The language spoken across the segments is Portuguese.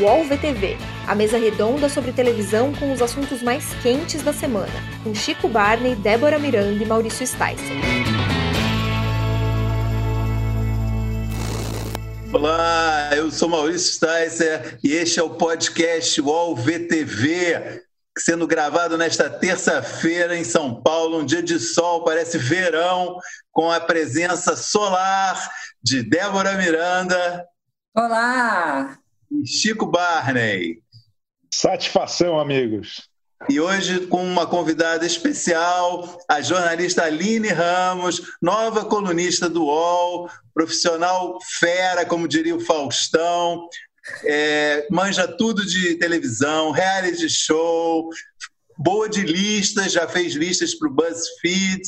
UOL VTV, a mesa redonda sobre televisão com os assuntos mais quentes da semana, com Chico Barney, Débora Miranda e Maurício Sticer. Olá, eu sou Maurício Sticer e este é o podcast UOL VTV, sendo gravado nesta terça-feira em São Paulo, um dia de sol, parece verão, com a presença solar de Débora Miranda. Olá! Chico Barney. Satisfação, amigos. E hoje com uma convidada especial, a jornalista Aline Ramos, nova colunista do UOL, profissional fera, como diria o Faustão, é, manja tudo de televisão, reality show, boa de listas, já fez listas para o BuzzFeed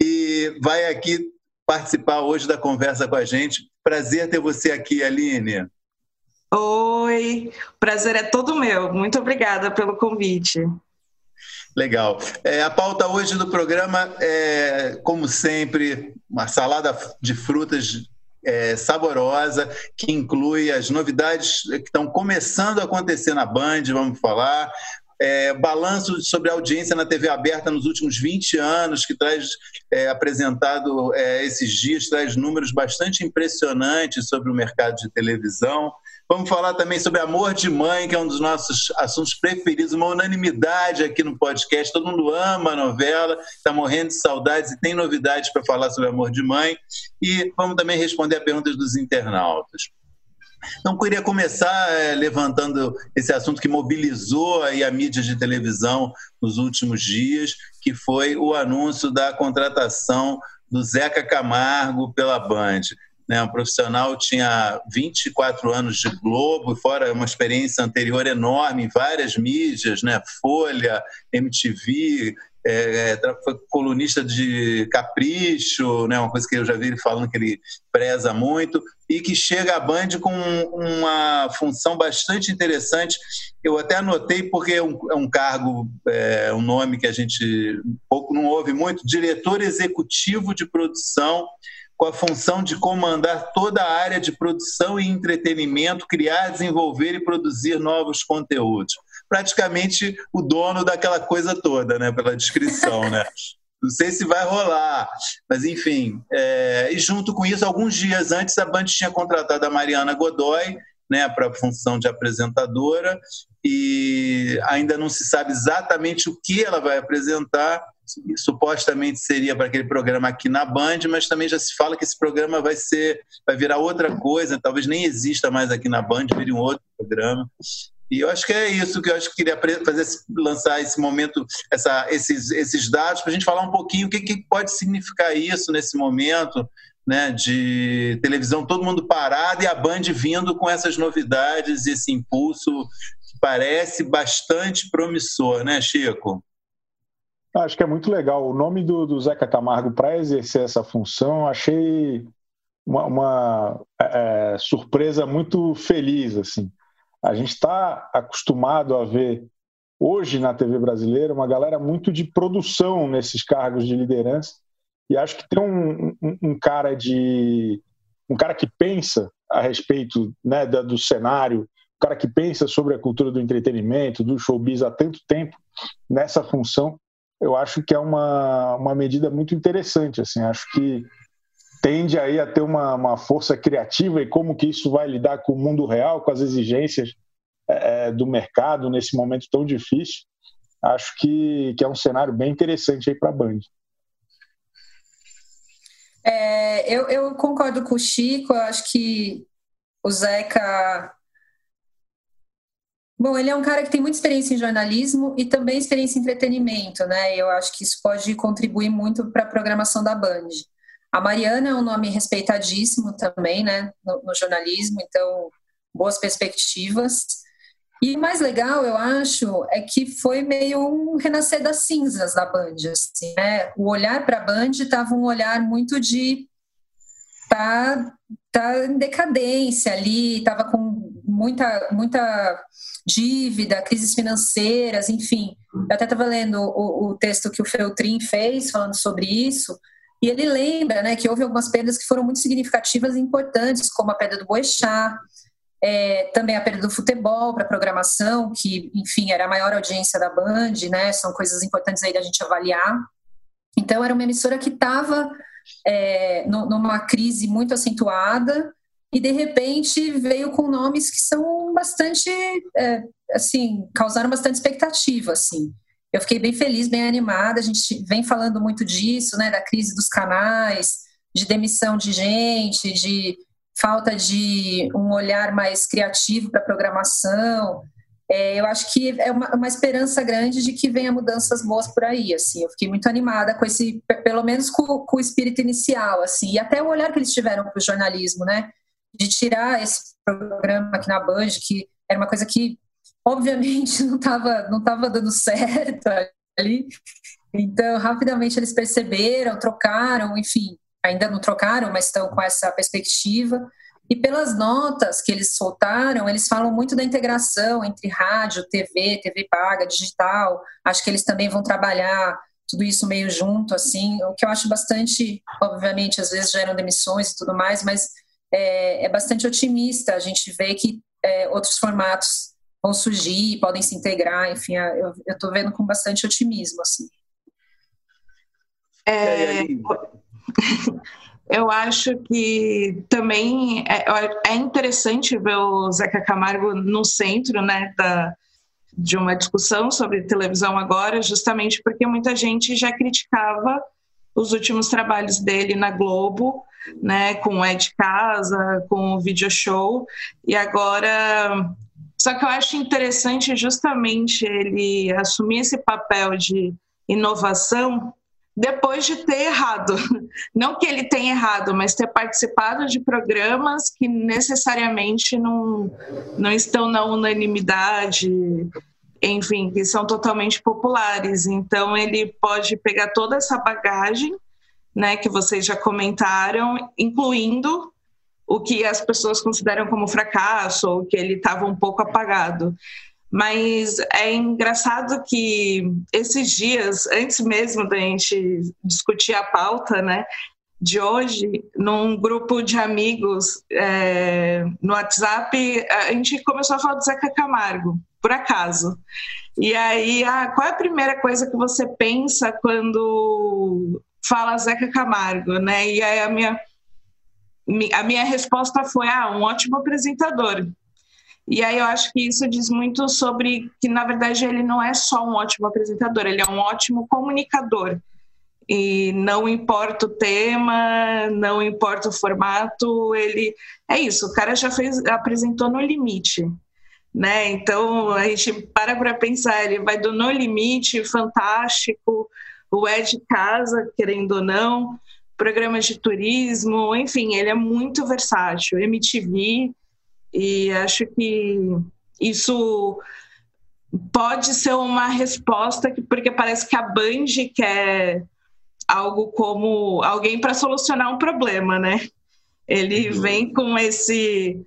e vai aqui participar hoje da conversa com a gente. Prazer ter você aqui, Aline. Oi, prazer é todo meu. Muito obrigada pelo convite. Legal. É, a pauta hoje do programa é, como sempre, uma salada de frutas é, saborosa, que inclui as novidades que estão começando a acontecer na Band, vamos falar. É, balanço sobre a audiência na TV aberta nos últimos 20 anos, que traz é, apresentado é, esses dias, traz números bastante impressionantes sobre o mercado de televisão. Vamos falar também sobre Amor de Mãe, que é um dos nossos assuntos preferidos, uma unanimidade aqui no podcast. Todo mundo ama a novela, está morrendo de saudades e tem novidades para falar sobre Amor de Mãe. E vamos também responder a perguntas dos internautas. Então, queria começar é, levantando esse assunto que mobilizou aí a mídia de televisão nos últimos dias, que foi o anúncio da contratação do Zeca Camargo pela Band né, um profissional tinha 24 anos de Globo, fora uma experiência anterior enorme em várias mídias, né, Folha, MTV, é, é foi colunista de Capricho, né, uma coisa que eu já vi ele falando que ele preza muito, e que chega à Band com uma função bastante interessante. Eu até anotei porque é um, é um cargo, é, um nome que a gente pouco não ouve muito, diretor executivo de produção com a função de comandar toda a área de produção e entretenimento, criar, desenvolver e produzir novos conteúdos. Praticamente o dono daquela coisa toda, né, pela descrição, né? Não sei se vai rolar, mas enfim. É... e junto com isso, alguns dias antes, a Band tinha contratado a Mariana Godoy né, para a função de apresentadora e ainda não se sabe exatamente o que ela vai apresentar, supostamente seria para aquele programa aqui na Band, mas também já se fala que esse programa vai ser, vai virar outra coisa, talvez nem exista mais aqui na Band, vire um outro programa. E eu acho que é isso que eu acho que queria fazer, lançar esse momento, essa, esses, esses dados, para a gente falar um pouquinho o que, que pode significar isso nesse momento, né, de televisão, todo mundo parado e a Band vindo com essas novidades, esse impulso que parece bastante promissor, né, Chico? Acho que é muito legal. O nome do, do Zeca Camargo para exercer essa função, achei uma, uma é, é, surpresa muito feliz. assim. A gente está acostumado a ver hoje na TV brasileira uma galera muito de produção nesses cargos de liderança e acho que tem um, um, um cara de um cara que pensa a respeito né, do cenário, um cara que pensa sobre a cultura do entretenimento, do showbiz há tanto tempo nessa função eu acho que é uma, uma medida muito interessante. Assim, acho que tende aí a ter uma, uma força criativa e como que isso vai lidar com o mundo real, com as exigências é, é, do mercado nesse momento tão difícil. Acho que, que é um cenário bem interessante aí para a Band. É, eu, eu concordo com o Chico, eu acho que o Zeca Bom, ele é um cara que tem muita experiência em jornalismo e também experiência em entretenimento, né? Eu acho que isso pode contribuir muito para a programação da Band. A Mariana é um nome respeitadíssimo também, né, no, no, jornalismo, então boas perspectivas. E o mais legal, eu acho, é que foi meio um renascer das cinzas da Band, assim, né? O olhar para a Band estava um olhar muito de tá, tá em decadência ali, estava com muita muita dívida, crises financeiras, enfim. Eu até estava lendo o, o, texto que o Feltrin fez falando sobre isso, e ele lembra né, que houve algumas perdas que foram muito significativas e importantes, como a perda do Boechat, É, também a perda do futebol para programação, que, enfim, era a maior audiência da Band, né? São coisas importantes aí da gente avaliar. Então, era uma emissora que estava é, numa crise muito acentuada e, de repente, veio com nomes que são bastante, é, assim, causaram bastante expectativa, assim. Eu fiquei bem feliz, bem animada. A gente vem falando muito disso, né? Da crise dos canais, de demissão de gente, de falta de um olhar mais criativo para a programação. É, eu acho que é uma, uma, esperança grande de que venha mudanças boas por aí. Assim, eu fiquei muito animada com esse, pelo menos com, com o espírito inicial, assim, e até o olhar que eles tiveram para o jornalismo, né? De tirar esse programa aqui na Band, que era uma coisa que obviamente não estava não tava dando certo ali. Então, rapidamente eles perceberam, trocaram, enfim, ainda não trocaram, mas estão com essa perspectiva. E pelas notas que eles soltaram, eles falam muito da integração entre rádio, TV, TV paga, digital. Acho que eles também vão trabalhar tudo isso meio junto, assim, o que eu acho bastante, obviamente, às vezes geram demissões e tudo mais, mas é, é bastante otimista. A gente vê que é, outros formatos vão surgir, podem se integrar, enfim, eu estou vendo com bastante otimismo, assim. É, eu acho que também é, é, interessante ver o Zeca Camargo no centro né, da, de uma discussão sobre televisão agora, justamente porque muita gente já criticava os últimos trabalhos dele na Globo, né, com o Ed Casa, com o Video Show, e agora. Só que eu acho interessante justamente ele assumir esse papel de inovação depois de ter errado. Não que ele tenha errado, mas ter participado de programas que necessariamente não, não estão na unanimidade, enfim, que são totalmente populares. Então, ele pode pegar toda essa bagagem, né, que vocês já comentaram, incluindo o que as pessoas consideram como fracasso ou que ele estava um pouco apagado. Mas é engraçado que esses dias, antes mesmo da gente discutir a pauta, né, de hoje, num grupo de amigos é, no WhatsApp, a gente começou a falar do Zeca Camargo, por acaso. E aí, ah, qual é a primeira coisa que você pensa quando fala Zeca Camargo, né? E aí a minha, a minha resposta foi, ah, um ótimo apresentador. E aí eu acho que isso diz muito sobre que, na verdade, ele não é só um ótimo apresentador, ele é um ótimo comunicador. E não importa o tema, não importa o formato, ele é isso, o cara já fez, apresentou no limite. Né? Então a gente para para pensar, ele vai do No Limite, fantástico, o Ed Casa, querendo ou não, programas de turismo, enfim, ele é muito versátil. MTV, e acho que isso pode ser uma resposta, porque parece que a Band quer algo como alguém para solucionar um problema, né? Ele vem com esse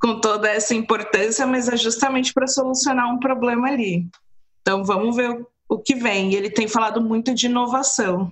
com toda essa importância, mas é justamente para solucionar um problema ali. Então vamos ver o que vem. Ele tem falado muito de inovação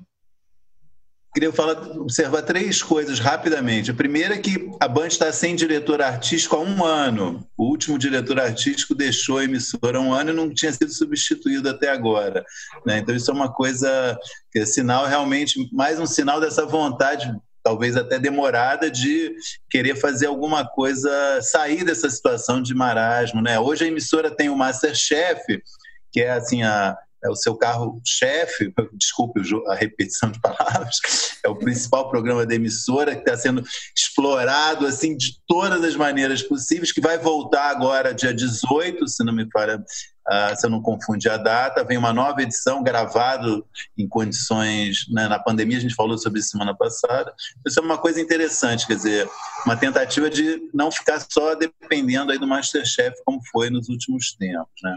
queria falar, observar três coisas rapidamente. A primeira é que a Band está sem diretor artístico há um ano. O último diretor artístico deixou a emissora há um ano e não tinha sido substituído até agora. Né? Então, isso é uma coisa é sinal realmente, mais um sinal dessa vontade talvez até demorada de querer fazer alguma coisa, sair dessa situação de marasmo, né? Hoje a emissora tem o Masterchef, que é assim a é o seu carro-chefe, desculpe a repetição de palavras, é o principal programa da emissora que está sendo explorado assim de todas as maneiras possíveis, que vai voltar agora dia 18, se não me falha, uh, se eu não confundir a data, vem uma nova edição gravado em condições né, na pandemia, a gente falou sobre isso semana passada. Isso é uma coisa interessante, quer dizer, uma tentativa de não ficar só dependendo aí do Masterchef como foi nos últimos tempos, né?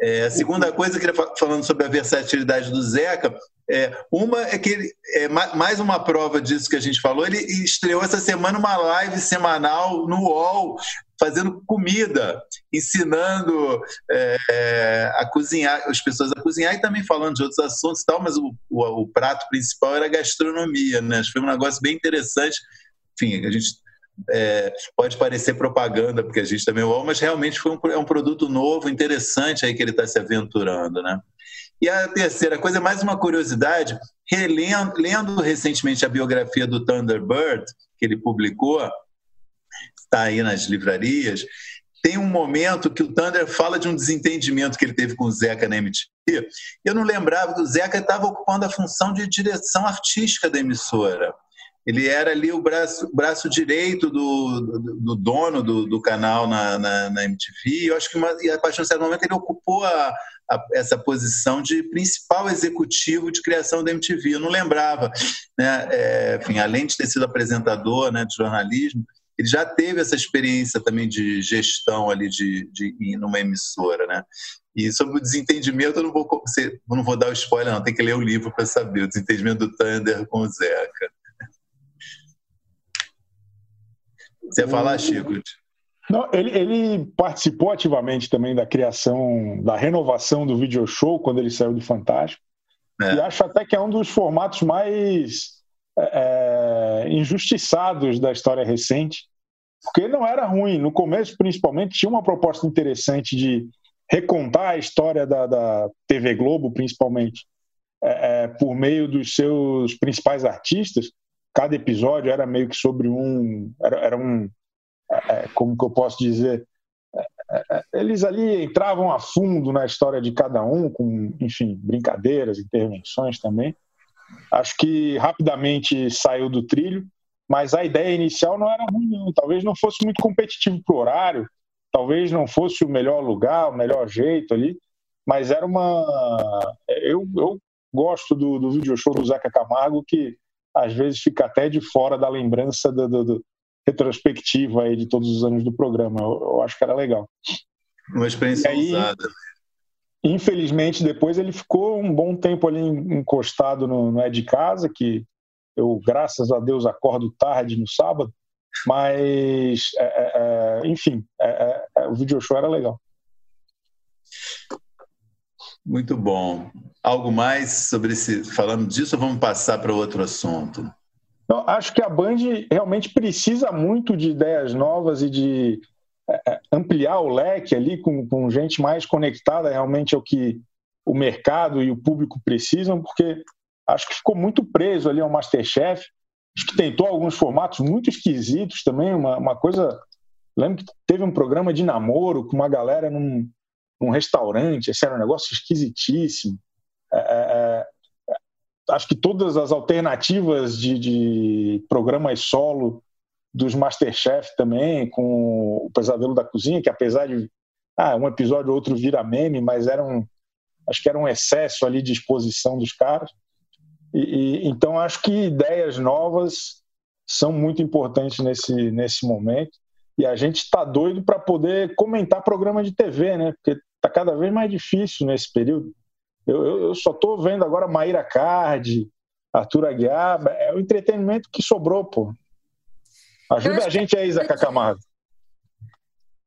É, a segunda coisa, que falando sobre a versatilidade do Zeca, é, uma é que ele, é mais uma prova disso que a gente falou, ele estreou essa semana uma live semanal no UOL, fazendo comida, ensinando é, a cozinhar, as pessoas a cozinhar e também falando de outros assuntos e tal, mas o, o, o prato principal era gastronomia, né? Foi um negócio bem interessante. Enfim, a gente é, pode parecer propaganda, porque a gente também é mas realmente foi um, é um produto novo, interessante aí que ele está se aventurando, né? E a terceira coisa, mais uma curiosidade, relendo, lendo recentemente a biografia do Thunderbird, que ele publicou, está aí nas livrarias, tem um momento que o Thunder fala de um desentendimento que ele teve com o Zeca na MTV. Eu não lembrava que o Zeca estava ocupando a função de direção artística da emissora. Ele era ali o braço, braço direito do, do, do dono do, do canal na, na, na, MTV. Eu acho que uma, e a partir de um certo momento ele ocupou a, a, essa posição de principal executivo de criação da MTV. Eu não lembrava, né? É, enfim, além de ter sido apresentador, né, de jornalismo, ele já teve essa experiência também de gestão ali de, de, de numa emissora, né? E sobre o desentendimento, eu não vou, não vou dar o spoiler, não, tem que ler o livro para saber, o desentendimento do Thunder com o Zeca. Você ia falar, Chico? Não, ele, ele, participou ativamente também da criação, da renovação do video show quando ele saiu do Fantástico. É. E acho até que é um dos formatos mais é, é, injustiçados da história recente, porque não era ruim. No começo, principalmente, tinha uma proposta interessante de recontar a história da, da TV Globo, principalmente, é, é, por meio dos seus principais artistas. Cada episódio era meio que sobre um. Era, era um. É, é, como que eu posso dizer? eles ali entravam a fundo na história de cada um, com, enfim, brincadeiras, intervenções também. Acho que rapidamente saiu do trilho, mas a ideia inicial não era ruim, não. Talvez não fosse muito competitivo para o horário, talvez não fosse o melhor lugar, o melhor jeito ali, mas era uma. Eu, eu gosto do, do video show do Zeca Camargo, que às vezes fica até de fora da lembrança do, do, do retrospectiva aí de todos os anos do programa. Eu, eu acho que era legal. Uma experiência aí, usada. Infelizmente, depois ele ficou um bom tempo ali encostado no, no É de Casa, que eu, graças a Deus, acordo tarde no sábado, mas, é, é, é enfim, é, é, é, o video show era legal. Muito bom. Algo mais sobre esse. Falando disso, ou vamos passar para outro assunto? Eu acho que a Band realmente precisa muito de ideias novas e de é, é, ampliar o leque ali com, com gente mais conectada realmente ao que o mercado e o público precisam, porque acho que ficou muito preso ali ao Masterchef. Acho que tentou alguns formatos muito esquisitos também, uma, uma coisa. Lembro que teve um programa de namoro com uma galera num, num restaurante, esse era um negócio esquisitíssimo. É, é, é acho que todas as alternativas de, de programas solo dos Masterchef também, com o Pesadelo da Cozinha, que apesar de ah, um episódio ou outro vira meme, mas era um, acho que era um excesso ali de exposição dos caras. E, e, então acho que ideias novas são muito importantes nesse, nesse momento. E a gente está doido para poder comentar programa de TV, né? Porque está cada vez mais difícil nesse período. Eu, eu, eu só estou vendo agora Maíra Card, Arthur Aguiar, é o entretenimento que sobrou, pô. Ajuda a gente aí, Zé Camargo.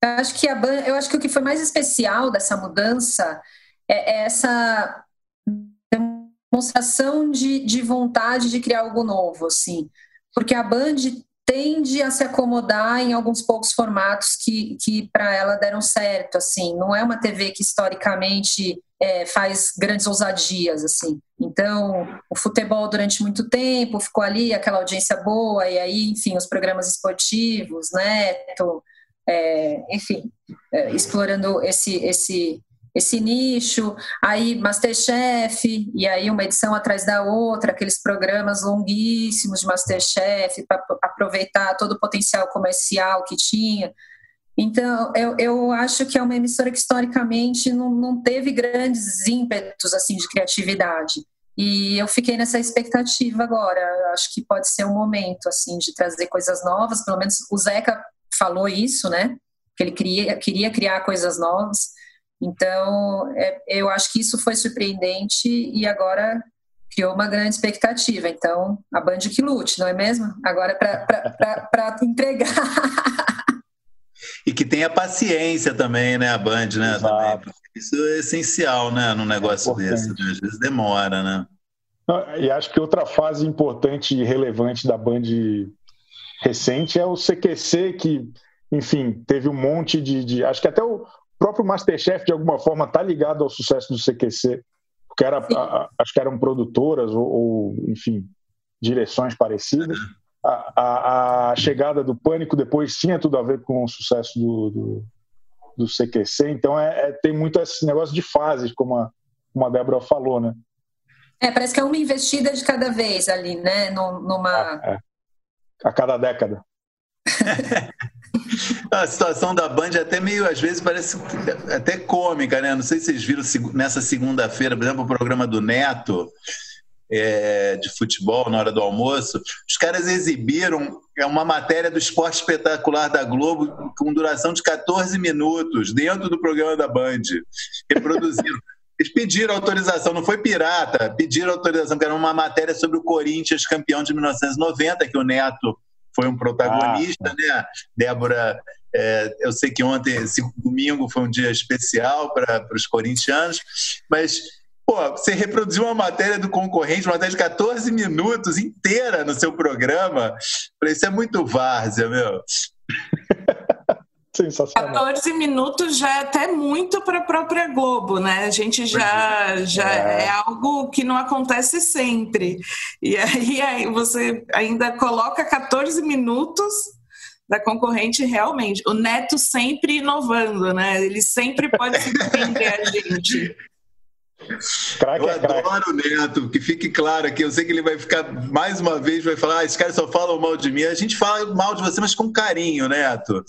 Eu acho que a eu acho que o que foi mais especial dessa mudança é, é essa demonstração de, de vontade de criar algo novo, assim, porque a Band tende a se acomodar em alguns poucos formatos que, que para ela deram certo, assim, não é uma TV que historicamente é, faz grandes ousadias, assim. Então, o futebol durante muito tempo ficou ali, aquela audiência boa, e aí, enfim, os programas esportivos, Neto, é, enfim, é, explorando esse, esse, esse nicho, aí Masterchef, e aí uma edição atrás da outra, aqueles programas longuíssimos de Masterchef, para aproveitar todo o potencial comercial que tinha. Então, eu, eu acho que é uma emissora que historicamente não, não teve grandes ímpetos assim de criatividade. E eu fiquei nessa expectativa agora. Acho que pode ser um momento assim de trazer coisas novas. Pelo menos o Zeca falou isso, né? Que ele queria, queria criar coisas novas. Então, é, eu acho que isso foi surpreendente e agora criou uma grande expectativa. Então, a Band que lute, não é mesmo? Agora para entregar. e que tenha paciência também, né, a Band, né? Também, isso é essencial, né, num negócio é desse. Né? Às vezes demora, né? E acho que outra fase importante e relevante da Band recente é o CQC, que, enfim, teve um monte de. de acho que até o próprio Masterchef, de alguma forma, está ligado ao sucesso do CQC, porque era, a, acho que eram produtoras ou, ou enfim, direções parecidas. A, a, a, chegada do Pânico depois tinha tudo a ver com o sucesso do, do, do CQC, então é, é, tem muito esse negócio de fases, como a, como a Débora falou, né? É, parece que é uma investida de cada vez ali, né? Numa... É, é. A cada década. a situação da Band é até meio, às vezes, parece até cômica, né? Não sei se vocês viram nessa segunda-feira, por exemplo, o programa do Neto é, de futebol na hora do almoço. Os caras exibiram é uma matéria do esporte espetacular da Globo com duração de 14 minutos dentro do programa da Band. Reproduziram. Eles pediram autorização, não foi pirata, pediram autorização, que era uma matéria sobre o Corinthians campeão de 1990, que o Neto foi um protagonista, ah, né? Débora, é, eu sei que ontem, esse domingo, foi um dia especial para os corintianos, mas pô, você reproduziu uma matéria do concorrente, uma matéria de 14 minutos inteira no seu programa, isso é muito várzea, meu. Sensacional. 14 minutos já é até muito para a própria Globo, né? A gente já, já é. é. algo que não acontece sempre. E aí, aí você ainda coloca 14 minutos da concorrente realmente. O Neto sempre inovando, né? Ele sempre pode surpreender a gente. Crack eu é adoro o Neto, que fique claro aqui. Eu sei que ele vai ficar mais uma vez, vai falar: ah, esses caras só falam mal de mim. A gente fala mal de você, mas com carinho, Neto.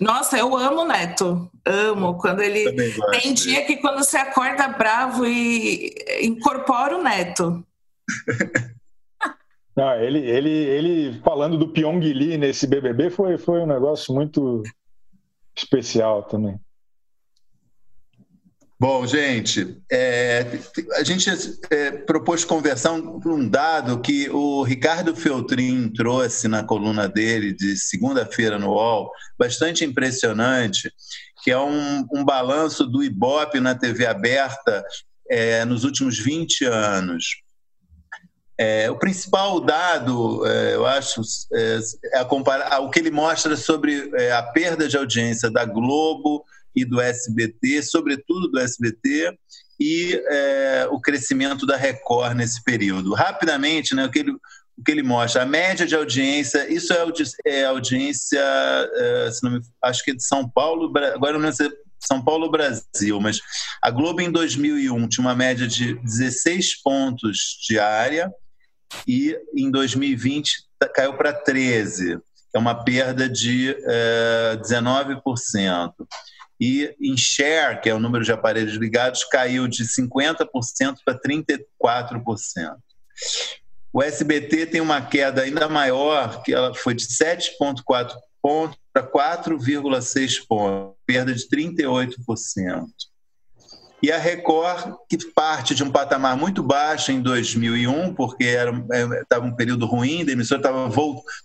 Nossa, eu amo o Neto. Amo. Quando ele. Tem dia que quando você acorda bravo e incorpora o Neto. Não, ele, ele, ele falando do Pyong Lee nesse BBB foi, foi um negócio muito especial também. Bom, gente, é, a gente é, propôs conversar um, um dado que o Ricardo Feltrin trouxe na coluna dele de segunda-feira no UOL, bastante impressionante, que é um, um balanço do Ibope na TV aberta é, nos últimos 20 anos. É, o principal dado, é, eu acho, é, é a o que ele mostra sobre é, a perda de audiência da Globo e do SBT, sobretudo do SBT, e é, o crescimento da Record nesse período. Rapidamente, né, o, que ele, o que ele mostra, a média de audiência, isso é, audi é audiência, é, me, acho que é de São Paulo, agora não sei são Paulo Brasil, mas a Globo em 2001 tinha uma média de 16 pontos diária e em 2020 caiu para 13, é uma perda de é, 19% e em share, que é o número de aparelhos ligados, caiu de 50% para 34%. O SBT tem uma queda ainda maior, que ela foi de 7,4 pontos para 4,6 pontos, perda de 38%. E a Record, que parte de um patamar muito baixo em 2001, porque estava é, um período ruim, a emissora estava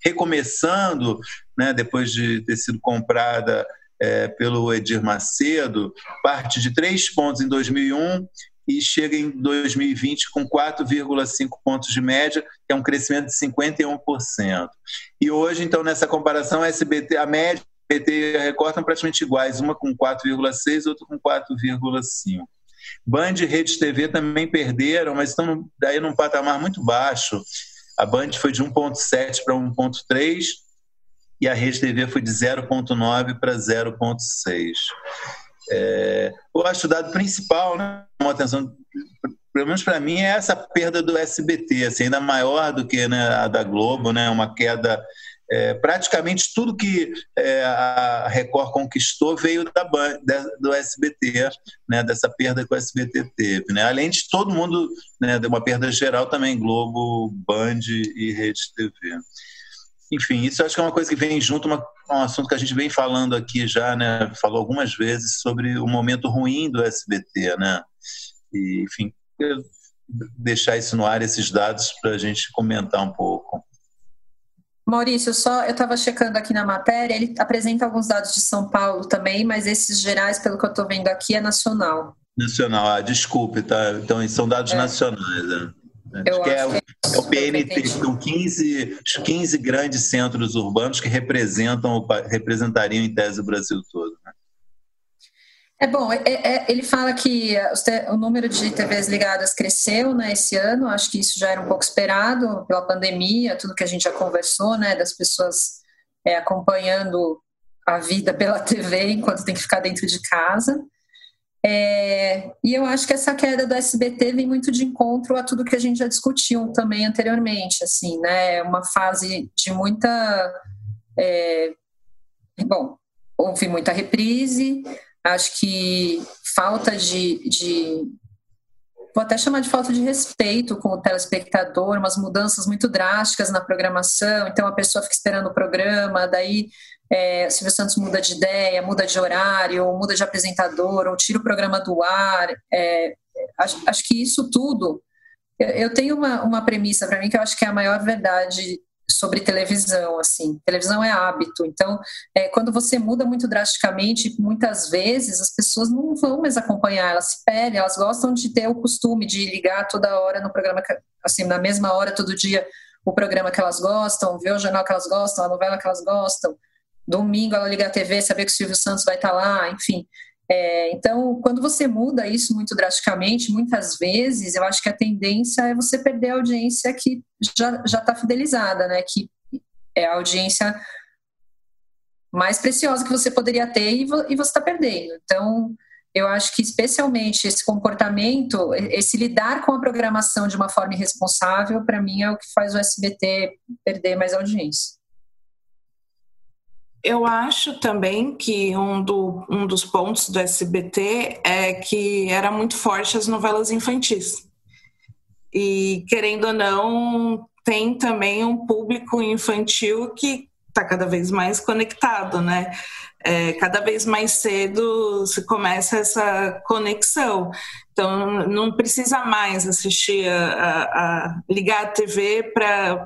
recomeçando, né, depois de ter sido comprada é, pelo Edir Macedo, parte de três pontos em 2001 e chega em 2020 com 4,5 pontos de média, que é um crescimento de 51%. E hoje, então, nessa comparação, a SBT, a média SBT e a Record estão praticamente iguais, uma com 4,6, outra com 4,5. Band e Rede TV também perderam, mas estão daí num patamar muito baixo. A Band foi de 1,7 para 1,3 e a Rede TV foi de 0,9 para 0,6. É, eu acho o dado principal, né, uma atenção, pelo menos para mim, é essa perda do SBT, assim, ainda maior do que né, a da Globo, né, uma queda. É, praticamente tudo que é, a Record conquistou veio da do SBT, né, dessa perda que o SBT teve. Né? Além de todo mundo, né, de uma perda geral também, Globo, Band e Rede TV. Enfim, isso acho que é uma coisa que vem junto, uma, um assunto que a gente vem falando aqui já, né? Falou algumas vezes sobre o momento ruim do SBT, né? E, enfim, deixar isso no ar, esses dados, para a gente comentar um pouco. Maurício, só eu estava checando aqui na matéria, ele apresenta alguns dados de São Paulo também, mas esses gerais, pelo que eu estou vendo aqui, é nacional. Nacional, ah, desculpe, tá? Então, são dados é. nacionais. Né? Acho que é, o, é o PNT, são 15, 15 grandes centros urbanos que representam, representariam em tese o Brasil todo. Né? É bom, é, é, ele fala que o número de TVs ligadas cresceu né, esse ano, acho que isso já era um pouco esperado pela pandemia, tudo que a gente já conversou, né, das pessoas é, acompanhando a vida pela TV enquanto tem que ficar dentro de casa. É, e eu acho que essa queda do SBT vem muito de encontro a tudo que a gente já discutiu também anteriormente, assim, né? Uma fase de muita, é, bom, houve muita reprise. Acho que falta de, de vou até chamar de falta de respeito com o telespectador, umas mudanças muito drásticas na programação, então a pessoa fica esperando o programa, daí é, Silvio Santos muda de ideia, muda de horário, ou muda de apresentador, ou tira o programa do ar. É, acho, acho, que isso tudo. Eu, tenho uma, uma premissa para mim que eu acho que é a maior verdade sobre televisão, assim. Televisão é hábito. Então, é, quando você muda muito drasticamente, muitas vezes as pessoas não vão mais acompanhar, elas se perdem, elas gostam de ter o costume de ligar toda hora no programa, assim, na mesma hora, todo dia, o programa que elas gostam, ver o jornal que elas gostam, a novela que elas gostam. Domingo ela liga a TV, saber que o Silvio Santos vai estar lá, enfim. É, então, quando você muda isso muito drasticamente, muitas vezes eu acho que a tendência é você perder a audiência que já está fidelizada, né? Que é a audiência mais preciosa que você poderia ter e, vo e você está perdendo. Então, eu acho que especialmente esse comportamento, esse lidar com a programação de uma forma irresponsável, para mim é o que faz o SBT perder mais audiência. Eu acho também que um, do, um dos pontos do SBT é que era muito forte as novelas infantis. E, querendo ou não, tem também um público infantil que está cada vez mais conectado, né? É, cada vez mais cedo se começa essa conexão. Então, não precisa mais assistir a, a, a ligar a TV para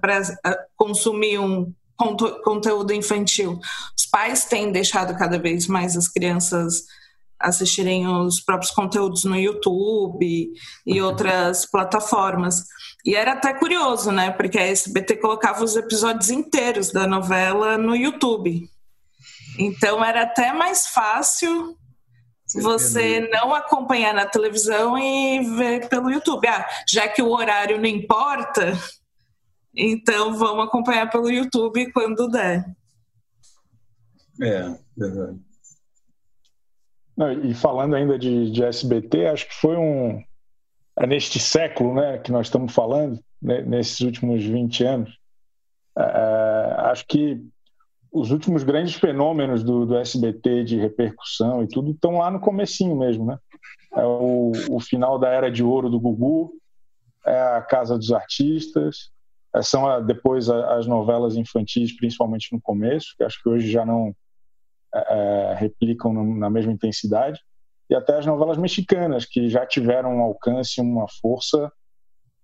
consumir um conteúdo infantil. Os pais têm deixado cada vez mais as crianças assistirem os próprios conteúdos no YouTube e outras plataformas. E era até curioso, né? Porque a SBT colocava os episódios inteiros da novela no YouTube. Então era até mais fácil você não acompanhar na televisão e ver pelo YouTube. Ah, já que o horário não importa, então vamos acompanhar pelo YouTube quando der. É, verdade. Não, e falando ainda de, de, SBT, acho que foi um. É neste século né, que nós estamos falando, né, nesses últimos 20 anos, é, é, acho que os últimos grandes fenômenos do, do, SBT de repercussão e tudo estão lá no comecinho mesmo, né? É o, o final da era de ouro do Gugu, é a Casa dos Artistas, são depois as novelas infantis, principalmente no começo, que acho que hoje já não é, é replicam na mesma intensidade, e até as novelas mexicanas, que já tiveram um alcance, uma força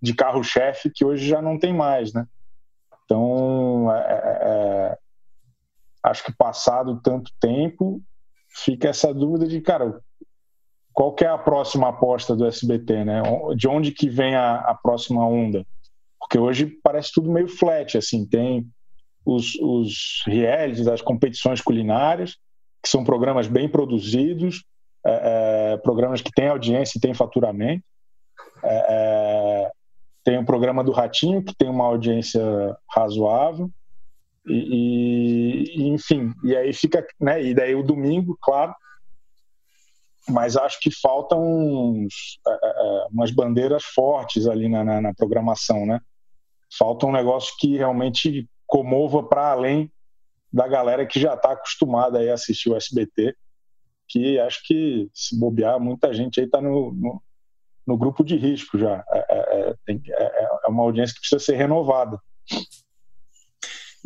de carro-chefe que hoje já não tem mais, né? Então, é, é, é acho que passado tanto tempo, fica essa dúvida de, cara, qual é a próxima aposta do SBT, né? De onde que vem a, a próxima onda? Porque hoje parece tudo meio flat, assim, tem os, os realities, as competições culinárias, que são programas bem produzidos, é, é, programas que têm audiência e têm faturamento. É, é tem o programa do Ratinho, que tem uma audiência razoável. E, e, enfim, e aí fica, né? E daí o domingo, claro. Mas acho que faltam uns, é, é, umas bandeiras fortes ali na, na, na programação, né? Falta um negócio que realmente comova para além da galera que já está acostumada a assistir o SBT, que acho que se bobear, muita gente aí está no, no, no, grupo de risco já. É, é, é tem, é, é, uma audiência que precisa ser renovada.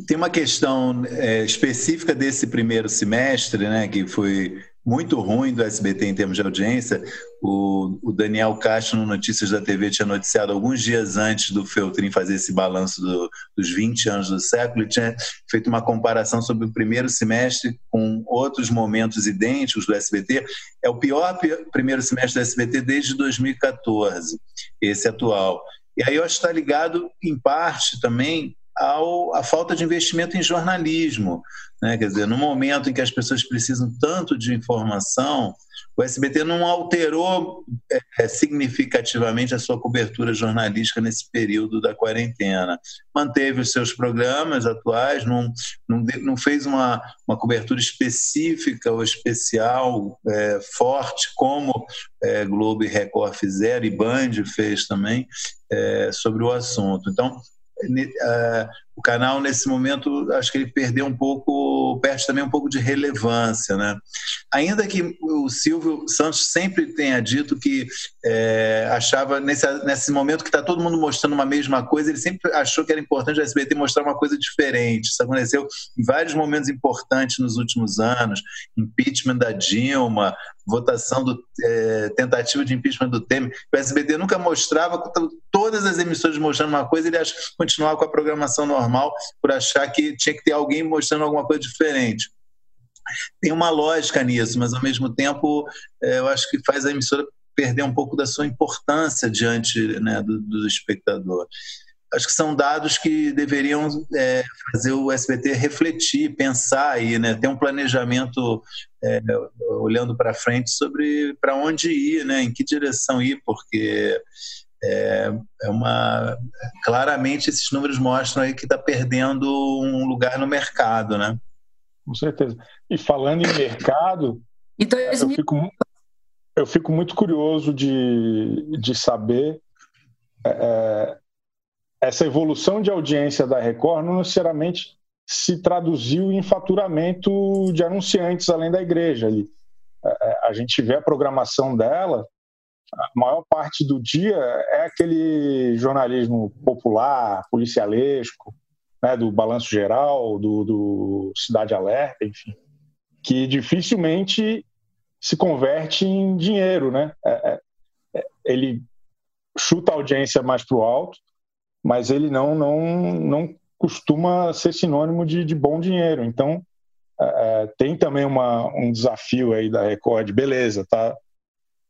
Tem uma questão é, específica desse primeiro semestre, né, que foi muito ruim do SBT em termos de audiência. O, o, Daniel Castro, no Notícias da TV, tinha noticiado alguns dias antes do Feltrin fazer esse balanço do, dos 20 anos do século tinha feito uma comparação sobre o primeiro semestre com outros momentos idênticos do SBT. É o pior primeiro semestre do SBT desde 2014, esse atual. E aí eu acho que está ligado, em parte, também ao, à falta de investimento em jornalismo. Né? Quer dizer, no momento em que as pessoas precisam tanto de informação, o SBT não alterou é, significativamente a sua cobertura jornalística nesse período da quarentena. Manteve os seus programas atuais, não, não, não fez uma, uma cobertura específica ou especial é, forte, como é, Globo e Record fizeram, e Band fez também, é, sobre o assunto. Então, And it. Uh, o canal nesse momento acho que ele perdeu um pouco, perde também um pouco de relevância, né? Ainda que o Silvio Santos sempre tenha dito que é, achava nesse, nesse momento que está todo mundo mostrando uma mesma coisa, ele sempre achou que era importante o SBT mostrar uma coisa diferente. Isso aconteceu em vários momentos importantes nos últimos anos, impeachment da Dilma, votação do é, tentativa de impeachment do Temer. O SBT nunca mostrava todas as emissoras mostrando uma coisa, ele continuava com a programação normal normal por achar que tinha que ter alguém mostrando alguma coisa diferente. Tem uma lógica nisso, mas ao mesmo tempo é, eu acho que faz a emissora perder um pouco da sua importância diante né, do, do espectador acho que são dados que deveriam é, fazer o SBT refletir, pensar aí, né, ter um planejamento é, olhando para frente sobre para onde ir, né, em que direção ir, porque é, é uma claramente esses números mostram aí que está perdendo um lugar no mercado, né? Com certeza. E falando em mercado, então, eu, fico, eu fico muito curioso de, de saber é, é, essa evolução de audiência da Record não necessariamente se traduziu em faturamento de anunciantes além da igreja ali. É, é, a gente vê a programação dela a maior parte do dia é aquele jornalismo popular, policialesco, né, do balanço geral, do, do Cidade Alerta, enfim, que dificilmente se converte em dinheiro, né? É, é, é ele chuta a audiência mais para o alto, mas ele não não não costuma ser sinônimo de, de bom dinheiro. Então é, é tem também uma, um desafio aí da Record, beleza, tá?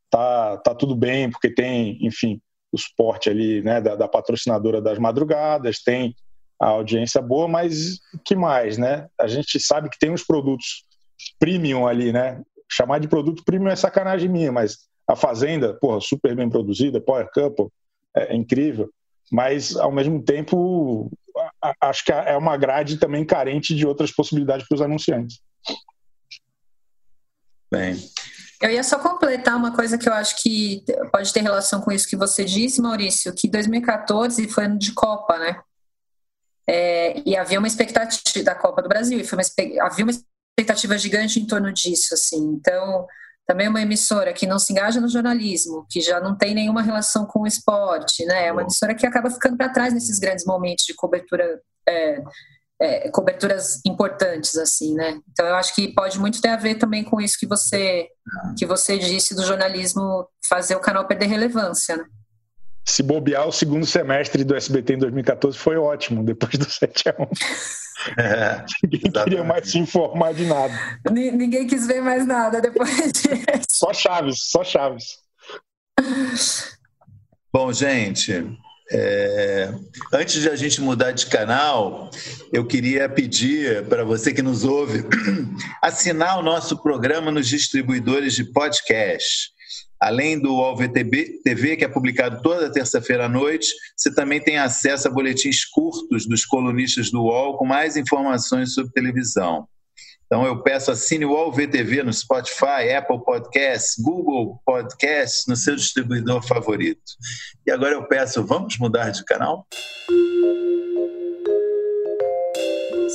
Tá, tá tudo bem, porque tem, enfim, o suporte ali né, da, da patrocinadora das madrugadas, tem a audiência boa, mas que mais, né? A gente sabe que tem os produtos premium ali, né? Chamar de produto premium é sacanagem minha, mas a Fazenda, porra, super bem produzida, Power Couple, é, é incrível, mas ao mesmo tempo acho que é uma grade também carente de outras possibilidades para os anunciantes. Bem, eu ia só completar uma coisa que eu acho que pode ter relação com isso que você disse, Maurício, que 2014 foi ano de Copa, né? É, e havia uma expectativa da Copa do Brasil, e foi uma, havia uma expectativa gigante em torno disso, assim. Então, também uma emissora que não se engaja no jornalismo, que já não tem nenhuma relação com o esporte, né? É uma emissora que acaba ficando para trás nesses grandes momentos de cobertura é, é, coberturas importantes assim, né? Então eu acho que pode muito ter a ver também com isso que você que você disse do jornalismo fazer o canal perder relevância, né? Se bobear, o segundo semestre do SBT em 2014 foi ótimo, depois do 7 a 1. É, Ninguém exatamente. queria mais se informar de nada. Ninguém quis ver mais nada depois disso. Só Chaves, só Chaves. Bom, gente, é, antes de a gente mudar de canal, eu queria pedir para você que nos ouve assinar o nosso programa nos distribuidores de podcast. Além do UOL-VTB TV, que é publicado toda terça-feira à noite, você também tem acesso a boletins curtos dos colunistas do UOL com mais informações sobre televisão. Então eu peço assine o UOL VTV no Spotify, Apple Podcasts, Google Podcasts, no seu distribuidor favorito. E agora eu peço, vamos mudar de canal?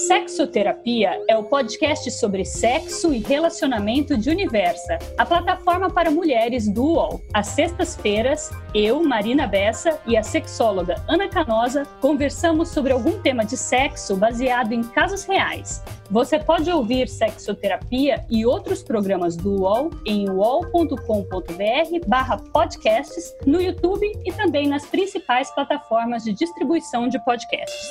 Sexoterapia é o podcast sobre sexo e relacionamento de Universa, a plataforma para mulheres do UOL. Às sextas-feiras, eu, Marina Bessa e a sexóloga Ana Canosa conversamos sobre algum tema de sexo baseado em casos reais. Você pode ouvir Sexoterapia e outros programas do UOL em uol.com.br barra podcasts, no YouTube e também nas principais plataformas de distribuição de podcasts.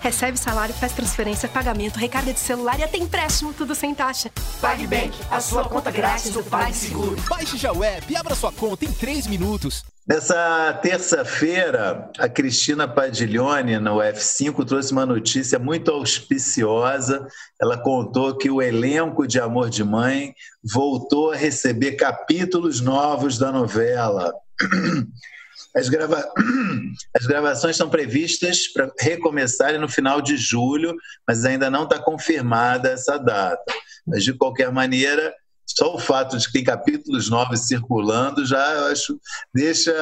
Recebe salário, faz transferência, pagamento, recarga de celular e até empréstimo, tudo sem taxa. PagBank, a sua conta grátis do PagSeguro. Baixe já o app e abra sua conta em 3 minutos. Nessa terça-feira, a Cristina Padiglione, no F5, trouxe uma notícia muito auspiciosa. Ela contou que o elenco de Amor de Mãe voltou a receber capítulos novos da novela. As, grava... As gravações estão previstas para recomeçarem no final de julho, mas ainda não está confirmada essa data. Mas, de qualquer maneira, só o fato de que tem capítulos novos circulando já, eu acho, deixa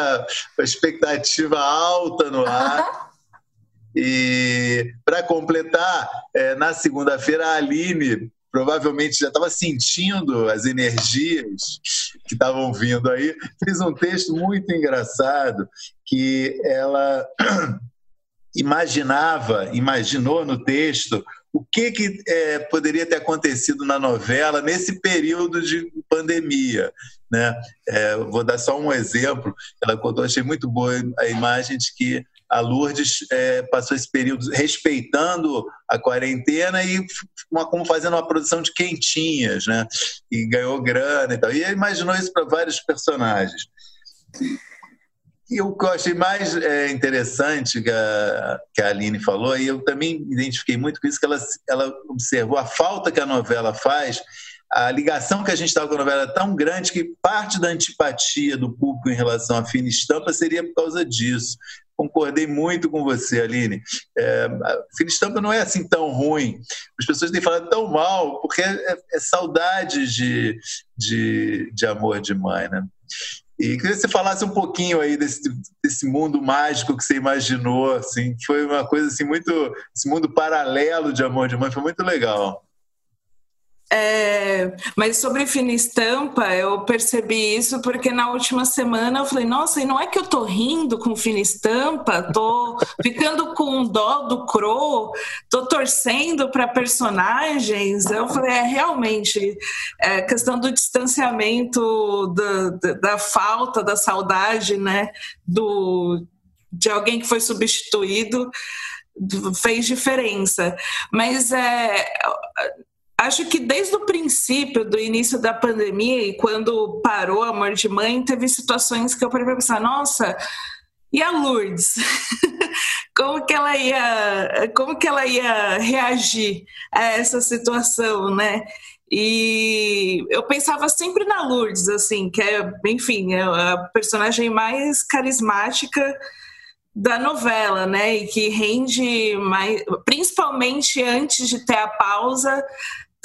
a expectativa alta no ar. E para completar, é, na segunda-feira a Aline provavelmente já estava sentindo as energias que estavam vindo aí, fez um texto muito engraçado que ela imaginava, imaginou no texto o que, que é, poderia ter acontecido na novela nesse período de pandemia. Né? É, vou dar só um exemplo. Ela contou, achei muito boa a imagem de que a Lourdes é, passou esse período respeitando a quarentena e uma, como fazendo uma produção de quentinhas, né? E ganhou grana e tal. E imaginou isso para vários personagens. E o que eu achei mais é, interessante que a, que a Aline falou, e eu também identifiquei muito com isso, que ela, ela observou a falta que a novela faz, a ligação que a gente estava com a novela é tão grande que parte da antipatia do público em relação à fina estampa seria por causa disso. Concordei muito com você, Aline. É, a fina estampa não é assim tão ruim. As pessoas têm falado tão mal, porque é, é saudade de, de, de amor de mãe, né? E queria que você falasse um pouquinho aí desse, desse mundo mágico que você imaginou, assim, foi uma coisa assim muito, esse mundo paralelo de Amor de Mãe foi muito legal. É, mas sobre fina estampa, eu percebi isso porque na última semana eu falei, nossa, e não é que eu tô rindo com fina estampa, tô ficando com dó do Crow, tô torcendo para personagens. Eu falei, é realmente é, questão do distanciamento, da, da, da falta, da saudade, né, do, de alguém que foi substituído fez diferença. Mas é acho que desde o princípio do início da pandemia e quando parou a Amor de Mãe, teve situações que eu parei para pensar, nossa, e a Lourdes? como que ela ia, como que ela ia reagir a essa situação, né? E eu pensava sempre na Lourdes, assim, que é, enfim, é a personagem mais carismática da novela, né? E que rende mais, principalmente antes de ter a pausa,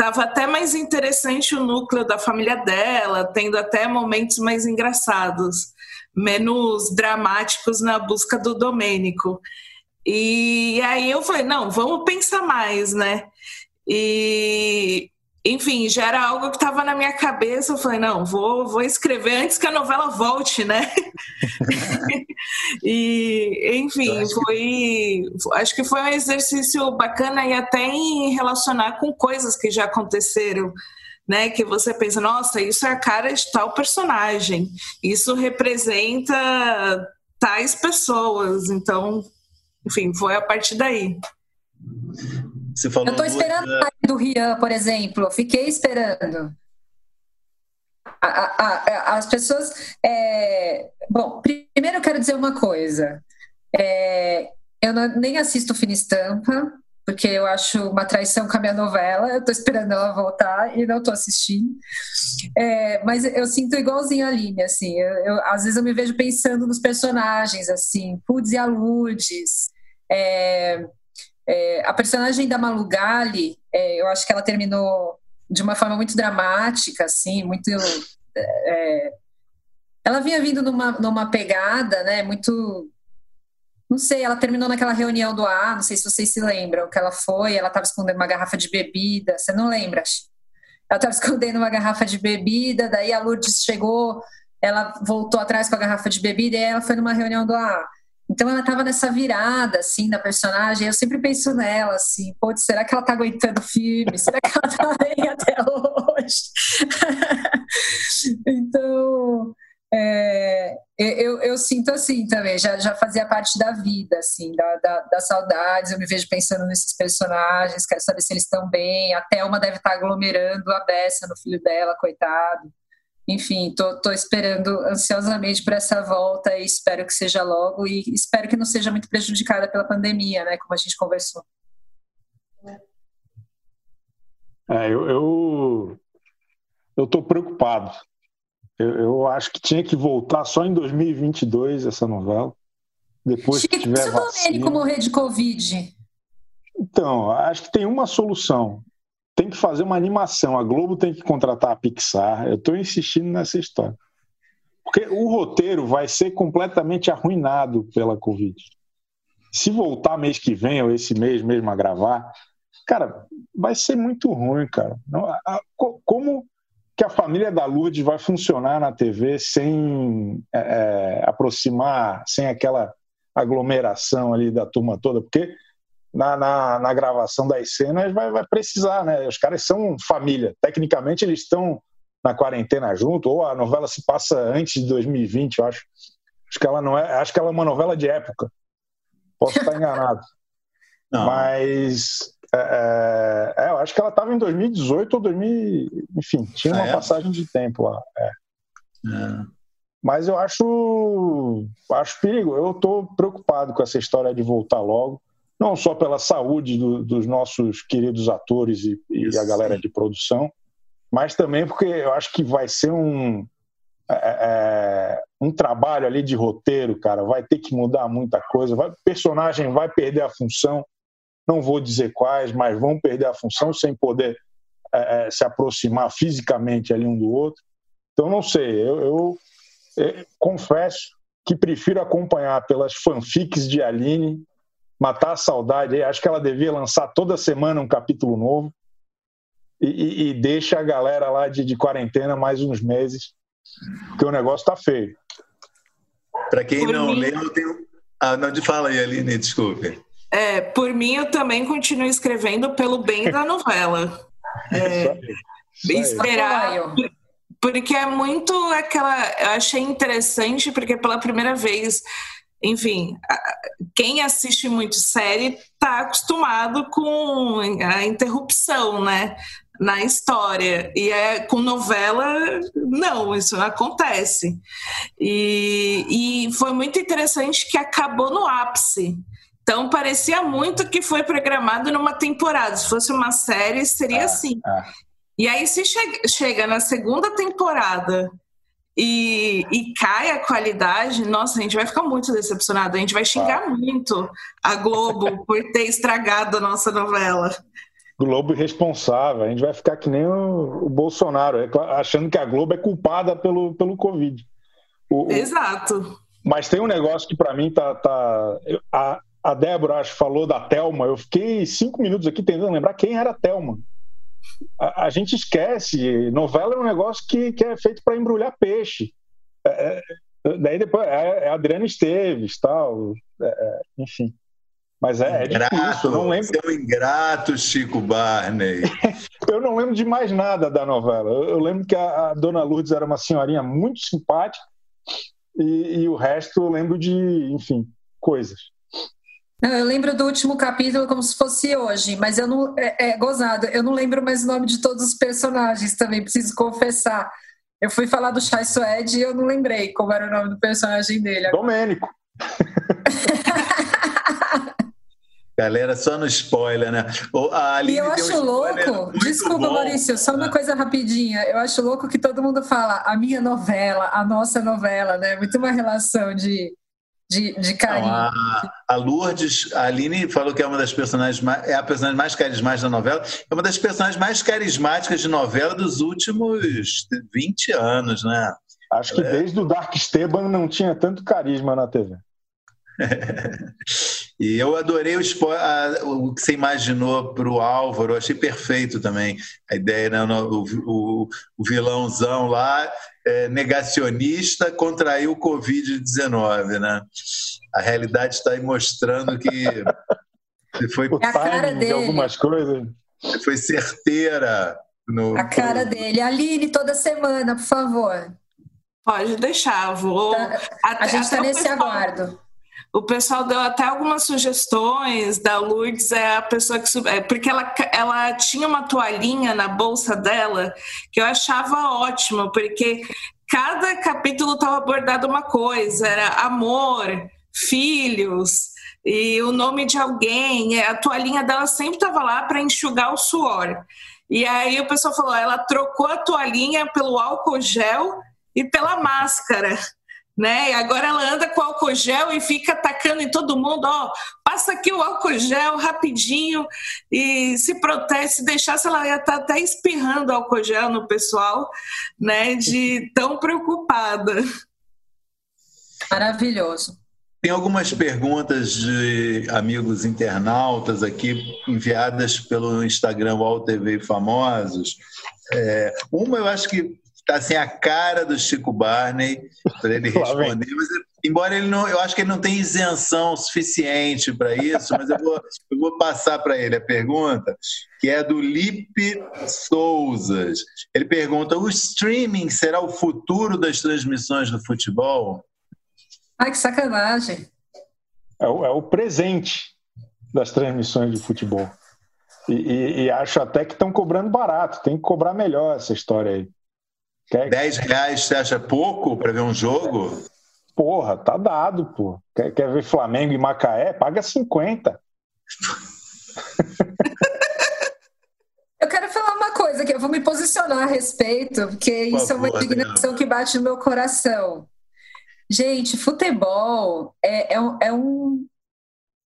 Tava até mais interessante o núcleo da família dela, tendo até momentos mais engraçados, menos dramáticos na busca do Domênico. E aí eu falei, não, vamos pensar mais, né? E enfim, já era algo que estava na minha cabeça. Eu falei, não, vou, vou escrever antes que a novela volte, né? e, enfim, foi. Acho que foi um exercício bacana e até em relacionar com coisas que já aconteceram. Né, que você pensa, nossa, isso é a cara de tal personagem, isso representa tais pessoas. Então, enfim, foi a partir daí. Você falou eu estou esperando a do Rian, por exemplo. Fiquei esperando. A, a, a, as pessoas. É... Bom, primeiro eu quero dizer uma coisa. É... Eu não, nem assisto Fina Estampa, porque eu acho uma traição com a minha novela. Eu estou esperando ela voltar e não estou assistindo. É, mas eu sinto igualzinho a Aline, assim. Eu, eu, às vezes eu me vejo pensando nos personagens, assim. Putz e a Lourdes. É, é, a personagem da Malu Gali, é, eu acho que ela terminou de uma forma muito dramática, assim, muito. É, ela vinha vindo numa, numa pegada, né, muito. Não sei, ela terminou naquela reunião do A, não sei se vocês se lembram, que ela foi, ela estava escondendo uma garrafa de bebida, você não lembra? Ela estava escondendo uma garrafa de bebida, daí a Lourdes chegou, ela voltou atrás com a garrafa de bebida e ela foi numa reunião do A. Então ela estava nessa virada, assim, da personagem. Eu sempre penso nela, assim, pô, será que ela está aguentando firme? Será que ela está bem até hoje? então, é, eu, eu, sinto assim também, já, já fazia parte da vida, assim, da, da, das saudades. Eu me vejo pensando nesses personagens, quero saber se eles estão bem. A Thelma deve estar tá aglomerando a beça no filho dela, coitado. Enfim, tô, tô esperando ansiosamente por essa volta e espero que seja logo e espero que não seja muito prejudicada pela pandemia, né? Como a gente conversou. É, eu, eu, eu tô preocupado. Eu, eu, acho que tinha que voltar só em 2022 essa novela. Depois Chico, que tiver se o Domênico morrer de Covid? Então, acho que tem uma solução. Tem que fazer uma animação. A Globo tem que contratar a Pixar. Eu estou insistindo nessa história. Porque o roteiro vai ser completamente arruinado pela Covid. Se voltar mês que vem, ou esse mês mesmo a gravar, cara, vai ser muito ruim, cara. Como que a família da Lourdes vai funcionar na TV sem é, é, aproximar, sem aquela aglomeração ali da turma toda? Porque na, na, na gravação das cenas vai, vai precisar, né? Os caras são família. Tecnicamente, eles estão na quarentena junto, ou a novela se passa antes de 2020, eu acho. Acho que ela não é, acho que ela é uma novela de época. Posso estar enganado. Não. Mas é, é, é, eu acho que ela estava em 2018 ou 2000, enfim, tinha uma ah, é? passagem de tempo lá. É. é. Mas eu acho, acho perigo. Eu estou preocupado com essa história de voltar logo, não só pela saúde do, dos nossos queridos atores e, e a galera de produção, mas também porque eu acho que vai ser um é, um trabalho ali de roteiro, cara. Vai ter que mudar muita coisa. Vai, o personagem vai perder a função não vou dizer quais, mas vão perder a função sem poder é, é, se aproximar fisicamente ali um do outro. Então, não sei, eu, eu, eu é, confesso que prefiro acompanhar pelas fanfics de Aline, matar a saudade. Acho que ela devia lançar toda semana um capítulo novo e, e, e deixa a galera lá de, de quarentena mais uns meses, porque o negócio está feio. Para quem Por não mim... leu, eu tenho. Ah, não, te fala aí, Aline, desculpe. É, por mim, eu também continuo escrevendo pelo bem da novela. É, esperar. Porque é muito aquela. Eu achei interessante, porque pela primeira vez, enfim, quem assiste muito série está acostumado com a interrupção, né? Na história. E é com novela, não, isso não acontece. E, e foi muito interessante que acabou no ápice. Então parecia muito que foi programado numa temporada. Se fosse uma série, seria ah, assim. Ah. E aí, se che chega na segunda temporada e, e, cai a qualidade, nossa, a gente vai ficar muito decepcionado. A gente vai xingar ah. muito a Globo por ter estragado a nossa novela. Globo irresponsável. A gente vai ficar que nem o, o Bolsonaro, é achando que a Globo é culpada pelo, pelo Covid. O, Exato. Mas tem um negócio que para mim tá. tá a, a Débora acho, falou da Telma. Eu fiquei cinco minutos aqui tentando lembrar quem era a Telma. A, a gente esquece. Novela é um negócio que, que é feito para embrulhar peixe. É, é, daí depois é, é Adriana Esteves, tal. É, é, enfim. Mas é, ingrato, é difícil, não lembro. Seu ingrato, Chico Barney. eu não lembro de mais nada da novela. Eu, eu lembro que a, a, Dona Lourdes era uma senhorinha muito simpática e, e o resto eu lembro de, enfim, coisas. Não, eu lembro do último capítulo como se fosse hoje, mas eu não. É, é gozado, eu não lembro mais o nome de todos os personagens também, preciso confessar. Eu fui falar do Chai Suede e eu não lembrei como era o nome do personagem dele. Agora. Domênico. Galera, só no spoiler, né? e eu acho um louco, desculpa, bom. Maurício, só uma coisa rapidinha. Eu acho louco que todo mundo fala a minha novela, a nossa novela, né? Muito uma relação de de, de carinho. Não, a, a, Lourdes, a Aline falou que é uma das personagens mais, é a personagem mais carismática da novela, é uma das personagens mais carismáticas de novela dos últimos 20 anos, né? Acho que é... desde o Dark Esteban não tinha tanto carisma na TV. E eu adorei o, a, o que você imaginou para o Álvaro, achei perfeito também a ideia, né? o, o, o vilãozão lá é, negacionista contraiu o Covid-19, né? A realidade está aí mostrando que foi o é a cara dele. de algumas coisas. Foi certeira. No, a cara dele. Aline, toda semana, por favor. Pode deixar, vou. Tá, a gente está nesse pessoal, aguardo. O pessoal deu até algumas sugestões da Lourdes, é a pessoa que é, porque ela, ela tinha uma toalhinha na bolsa dela que eu achava ótimo, porque cada capítulo estava abordado uma coisa, era amor, filhos e o nome de alguém. A toalhinha dela sempre estava lá para enxugar o suor. E aí o pessoal falou, ela trocou a toalhinha pelo álcool gel e pela máscara né? E agora ela anda com álcool gel e fica atacando em todo mundo, ó, passa aqui o álcool gel rapidinho e se protege, se deixasse ela ia estar tá até espirrando álcool gel no pessoal, né? De tão preocupada. Maravilhoso. Tem algumas perguntas de amigos internautas aqui enviadas pelo Instagram UOL TV Famosos. É, uma eu acho que está assim a cara do Chico Barney para ele responder. Mas, embora ele não, eu acho que ele não tem isenção suficiente para isso, mas eu vou, eu vou passar para ele a pergunta, que é do Lipe Souzas. Ele pergunta: o streaming será o futuro das transmissões do futebol? Ai, que sacanagem! É o, é o presente das transmissões de futebol. E, e, e acho até que estão cobrando barato, tem que cobrar melhor essa história aí. Quer... 10 reais você acha pouco para ver um jogo? Porra, tá dado, pô. Quer, quer ver Flamengo e Macaé? Paga 50. eu quero falar uma coisa que eu vou me posicionar a respeito, porque Por isso favor, é uma indignação que bate no meu coração. Gente, futebol é, é, um, é, um,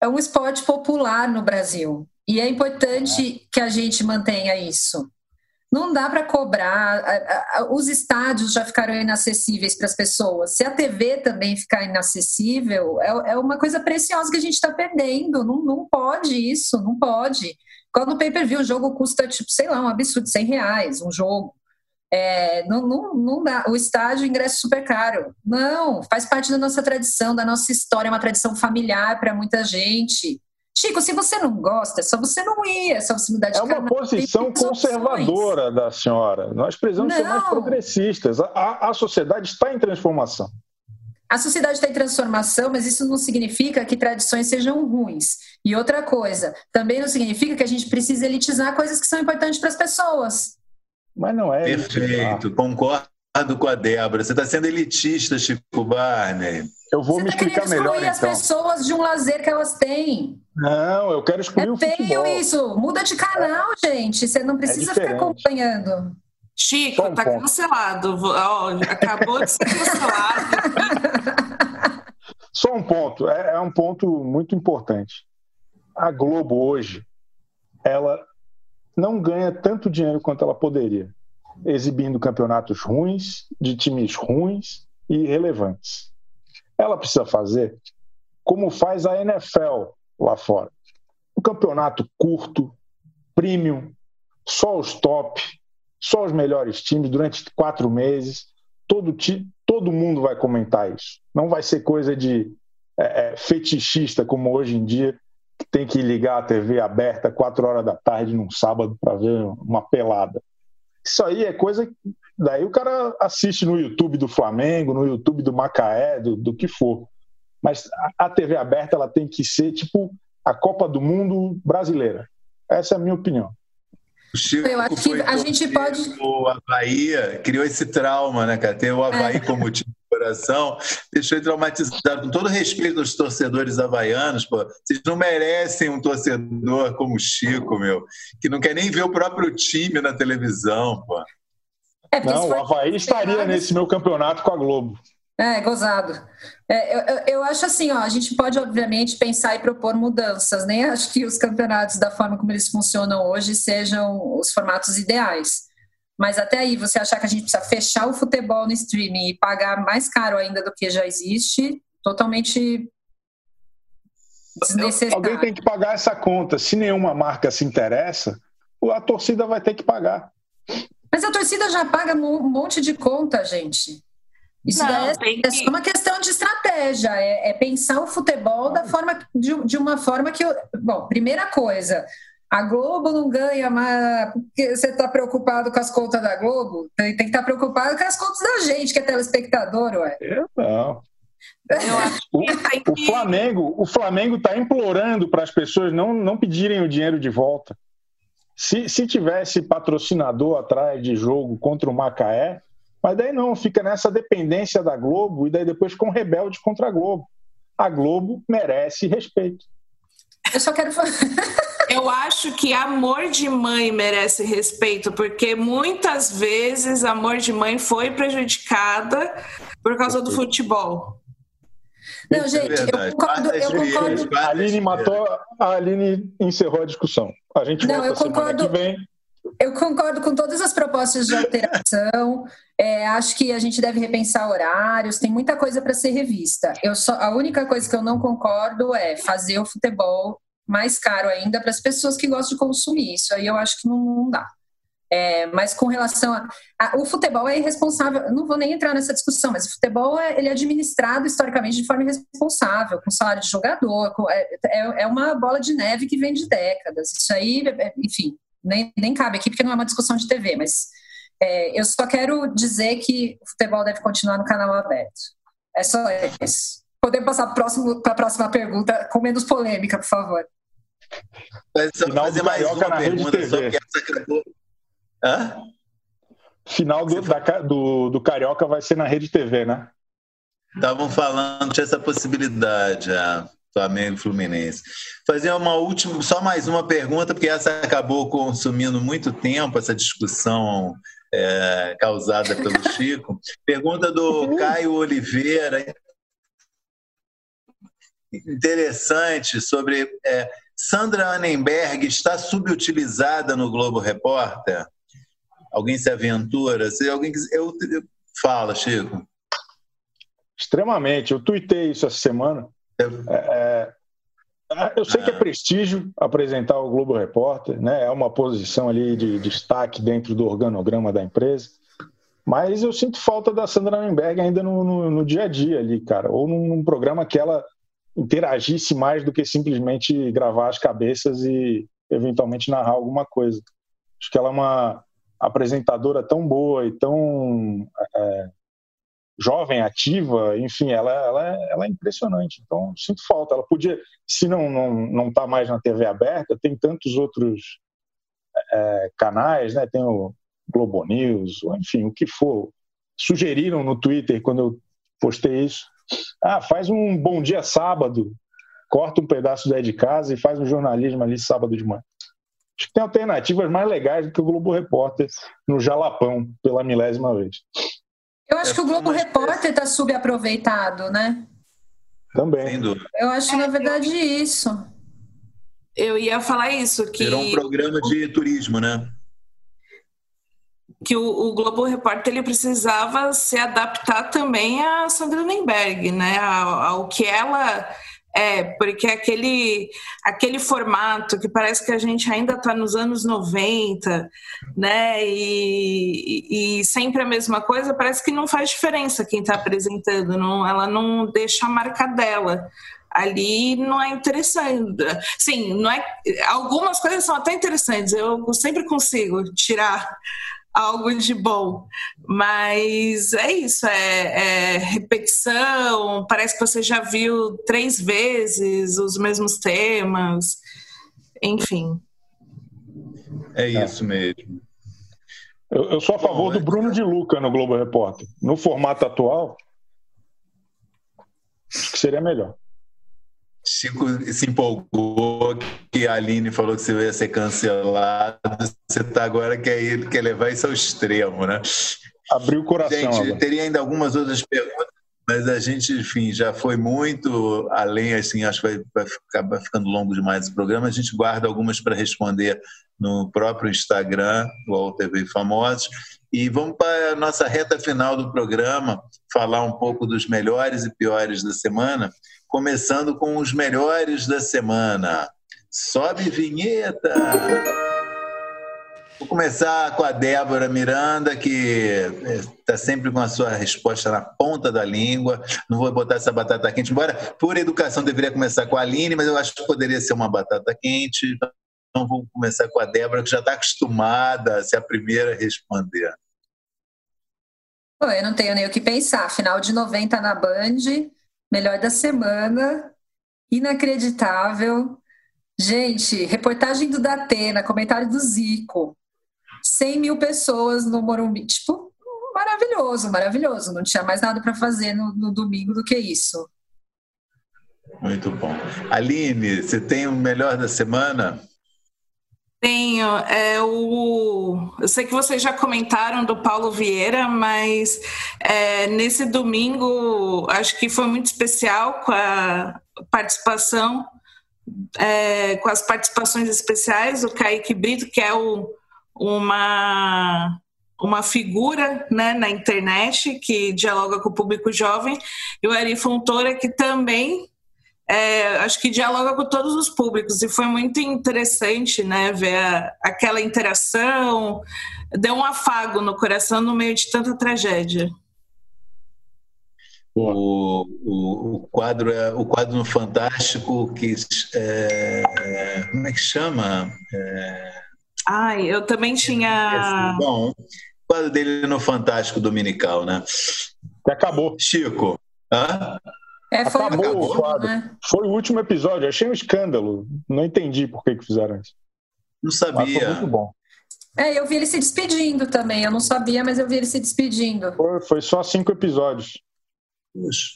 é um esporte popular no Brasil. E é importante é. que a gente mantenha isso. Não dá para cobrar. Os estádios já ficaram inacessíveis para as pessoas. Se a TV também ficar inacessível, é, é uma coisa preciosa que a gente está perdendo. Não, não pode isso, não pode. Quando o pay-per-view, o jogo custa, tipo, sei lá, um absurdo, 100 reais, um jogo. É, não, não, não dá. O estádio, ingresso super caro. Não, faz parte da nossa tradição, da nossa história, é uma tradição familiar para muita gente. Chico, se você não gosta, é só você não ir, é só você mudar de É uma posição conservadora da senhora. Nós precisamos não. ser mais progressistas. A, a sociedade está em transformação. A sociedade está em transformação, mas isso não significa que tradições sejam ruins. E outra coisa, também não significa que a gente precisa elitizar coisas que são importantes para as pessoas. Mas não é. Perfeito, concordo com a Débora. Você está sendo elitista, Chico Barney. Eu vou Você me tá explicar melhor. Você as então. pessoas de um lazer que elas têm. Não, eu quero excluir é o futebol. isso. Muda de canal, é. gente. Você não precisa é ficar acompanhando. Chico, um tá ponto. cancelado. Oh, acabou de ser cancelado. Só um ponto. É, é um ponto muito importante. A Globo hoje, ela não ganha tanto dinheiro quanto ela poderia exibindo campeonatos ruins, de times ruins e irrelevantes. Ela precisa fazer como faz a NFL lá fora. Um campeonato curto, premium, só os top, só os melhores times durante quatro meses. Todo, ti, todo mundo vai comentar isso. Não vai ser coisa de é, é, fetichista como hoje em dia, que tem que ligar a TV aberta quatro horas da tarde num sábado para ver uma pelada. Isso aí é coisa. Daí o cara assiste no YouTube do Flamengo, no YouTube do Macaé, do, do que for. Mas a, TV aberta ela tem que ser tipo a Copa do Mundo brasileira. Essa é a minha opinião. O Chico Eu acho que a gente pode. O Havaí criou esse trauma, né, cara? Tem o Havaí é. como time coração, deixou traumatizado. Com todo respeito aos torcedores havaianos, pô, vocês não merecem um torcedor como o Chico, meu, que não quer nem ver o próprio time na televisão, pô. É, não, o Havaí estaria nesse meu campeonato com a Globo. É, gozado. É, eu, eu, acho assim, ó, a gente pode, obviamente, pensar e propor mudanças. Nem acho que os campeonatos, da forma como eles funcionam hoje, sejam os formatos ideais. Mas até aí, você achar que a gente precisa fechar o futebol no streaming e pagar mais caro ainda do que já existe, totalmente desnecessário. Alguém tem que pagar essa conta. Se nenhuma marca se interessa, a torcida vai ter que pagar. Mas a torcida já paga um monte de conta, gente. Isso Não, é, é só uma questão de estratégia, é, é pensar o futebol da forma, de, de uma forma que. Eu, bom, primeira coisa, a Globo não ganha, mas porque você está preocupado com as contas da Globo? Tem, tem que estar tá preocupado com as contas da gente, que é telespectador, ué. Eu não. O, o, Flamengo, o Flamengo está implorando para as pessoas não, não pedirem o dinheiro de volta. Se, se tivesse patrocinador atrás de jogo contra o Macaé, mas daí não, fica nessa dependência da Globo e daí depois com rebelde contra a Globo. A Globo merece respeito. Eu só quero falar. Eu acho que amor de mãe merece respeito, porque muitas vezes amor de mãe foi prejudicada por causa do futebol. Não, é gente, eu concordo. Eu concordo. A Aline matou, a Aline encerrou a discussão. A gente Não, eu concordo. Eu concordo com todas as propostas de alteração. É, acho que a gente deve repensar horários. Tem muita coisa para ser revista. Eu só, a única coisa que eu não concordo é fazer o futebol mais caro ainda para as pessoas que gostam de consumir. Isso aí eu acho que não, não dá. É, mas com relação a, a, o futebol é irresponsável. Não vou nem entrar nessa discussão, mas o futebol é, ele é administrado historicamente de forma irresponsável, com salário de jogador. Com, é, é, é uma bola de neve que vem de décadas. Isso aí, é, enfim, nem, nem cabe aqui porque não é uma discussão de TV, mas é, eu só quero dizer que o futebol deve continuar no canal aberto. É só isso. Podemos passar para a próxima pergunta com menos polêmica, por favor. Mas só Final fazer mais uma na pergunta, só que essa acabou. Hã? Final do, da, do, do Carioca vai ser na Rede TV, né? Estavam falando de essa possibilidade, a Flamengo e Fluminense. Fazer uma última, só mais uma pergunta, porque essa acabou consumindo muito tempo, essa discussão é, causada pelo Chico. Pergunta do Caio Oliveira, interessante, sobre é, Sandra Annenberg está subutilizada no Globo Repórter? Alguém se aventura? Se alguém quiser, eu, eu fala, Chico. Extremamente. Eu tuitei isso essa semana. É, é, é eu sei que é ah. prestígio apresentar o Globo Repórter, né? É uma posição ali de destaque dentro do organograma da empresa. Mas eu sinto falta da Sandra Annenberg ainda no, no, no dia a dia ali, cara. Ou num, num programa que ela interagisse mais do que simplesmente gravar as cabeças e eventualmente narrar alguma coisa. Acho que ela é uma apresentadora tão boa e tão é, jovem, ativa, enfim, ela, ela, é, ela é impressionante. Então, sinto falta. Ela podia, se não não não está mais na TV aberta, tem tantos outros é, canais, né? Tem o Globo News, enfim, o que for. Sugeriram no Twitter quando eu postei isso ah, faz um bom dia sábado, corta um pedaço daí de casa e faz um jornalismo ali sábado de manhã. Acho que tem alternativas mais legais do que o Globo Repórter no Jalapão, pela milésima vez. Eu acho que o Globo Repórter está subaproveitado, né? Também. Eu acho, na verdade, isso. Eu ia falar isso. Que... Virou um programa de turismo, né? que o, o, Globo Repórter ele precisava se adaptar também a Sandra Nenberg, né? Ao, ao, que ela é, porque aquele, aquele formato que parece que a gente ainda está nos anos 90, né? E, e, sempre a mesma coisa, parece que não faz diferença quem está apresentando, não, ela não deixa a marca dela ali não é interessante. Sim, não é. Algumas coisas são até interessantes. Eu sempre consigo tirar algo de bom. Mas é isso, é, é, repetição, parece que você já viu três vezes os mesmos temas, enfim. É isso mesmo. Eu, eu sou a favor do Bruno de Luca no Globo Repórter. No formato atual, acho que seria melhor. Chico se empolgou que a Aline falou que você ia ser cancelado. Você tá agora quer, ir, quer levar isso ao extremo, né? Abriu o coração. Gente, agora. teria ainda algumas outras perguntas, mas a gente, enfim, já foi muito além, assim, acho que vai, vai acabar ficando longo demais o programa. A gente guarda algumas para responder no próprio Instagram, o TV Famosos. E vamos para a nossa reta final do programa, falar um pouco dos melhores e piores da semana começando com os melhores da semana. Sobe vinheta! Vou começar com a Débora Miranda, que está sempre com a sua resposta na ponta da língua. Não vou botar essa batata quente, embora por educação deveria começar com a Aline, mas eu acho que poderia ser uma batata quente. Então vou começar com a Débora, que já está acostumada a ser a primeira a responder. Eu não tenho nem o que pensar. Final de 90 na Band, melhor da semana, inacreditável. Gente, reportagem do Datena, comentário do Zico. 100 mil pessoas no Morumbi. Tipo, maravilhoso, maravilhoso. Não tinha mais nada para fazer no, no, domingo do que isso. Muito bom. Aline, você tem o melhor da semana? Tenho. É o... Eu sei que vocês já comentaram do Paulo Vieira, mas é, nesse domingo acho que foi muito especial com a participação, é, com as participações especiais do Kaique Brito, que é o, uma uma figura né, na internet que dialoga com o público jovem, e o Ari Fontoura, que também é, acho que dialoga com todos os públicos, e foi muito interessante né, ver a, aquela interação, deu um afago no coração no meio de tanta tragédia. O, o, o, quadro é o quadro no Fantástico que é, como é que chama? É, Ai, eu também tinha. Bom, o quadro dele no Fantástico Dominical, né? Acabou. Chico. Hã? É, foi Acabou o, último, quadro. Né? Foi o último episódio. Achei um escândalo. Não entendi por que, que fizeram isso. Não sabia. foi muito bom. É, eu vi ele se despedindo também. Eu não sabia, mas eu vi ele se despedindo. Foi, foi só cinco episódios. Puxa.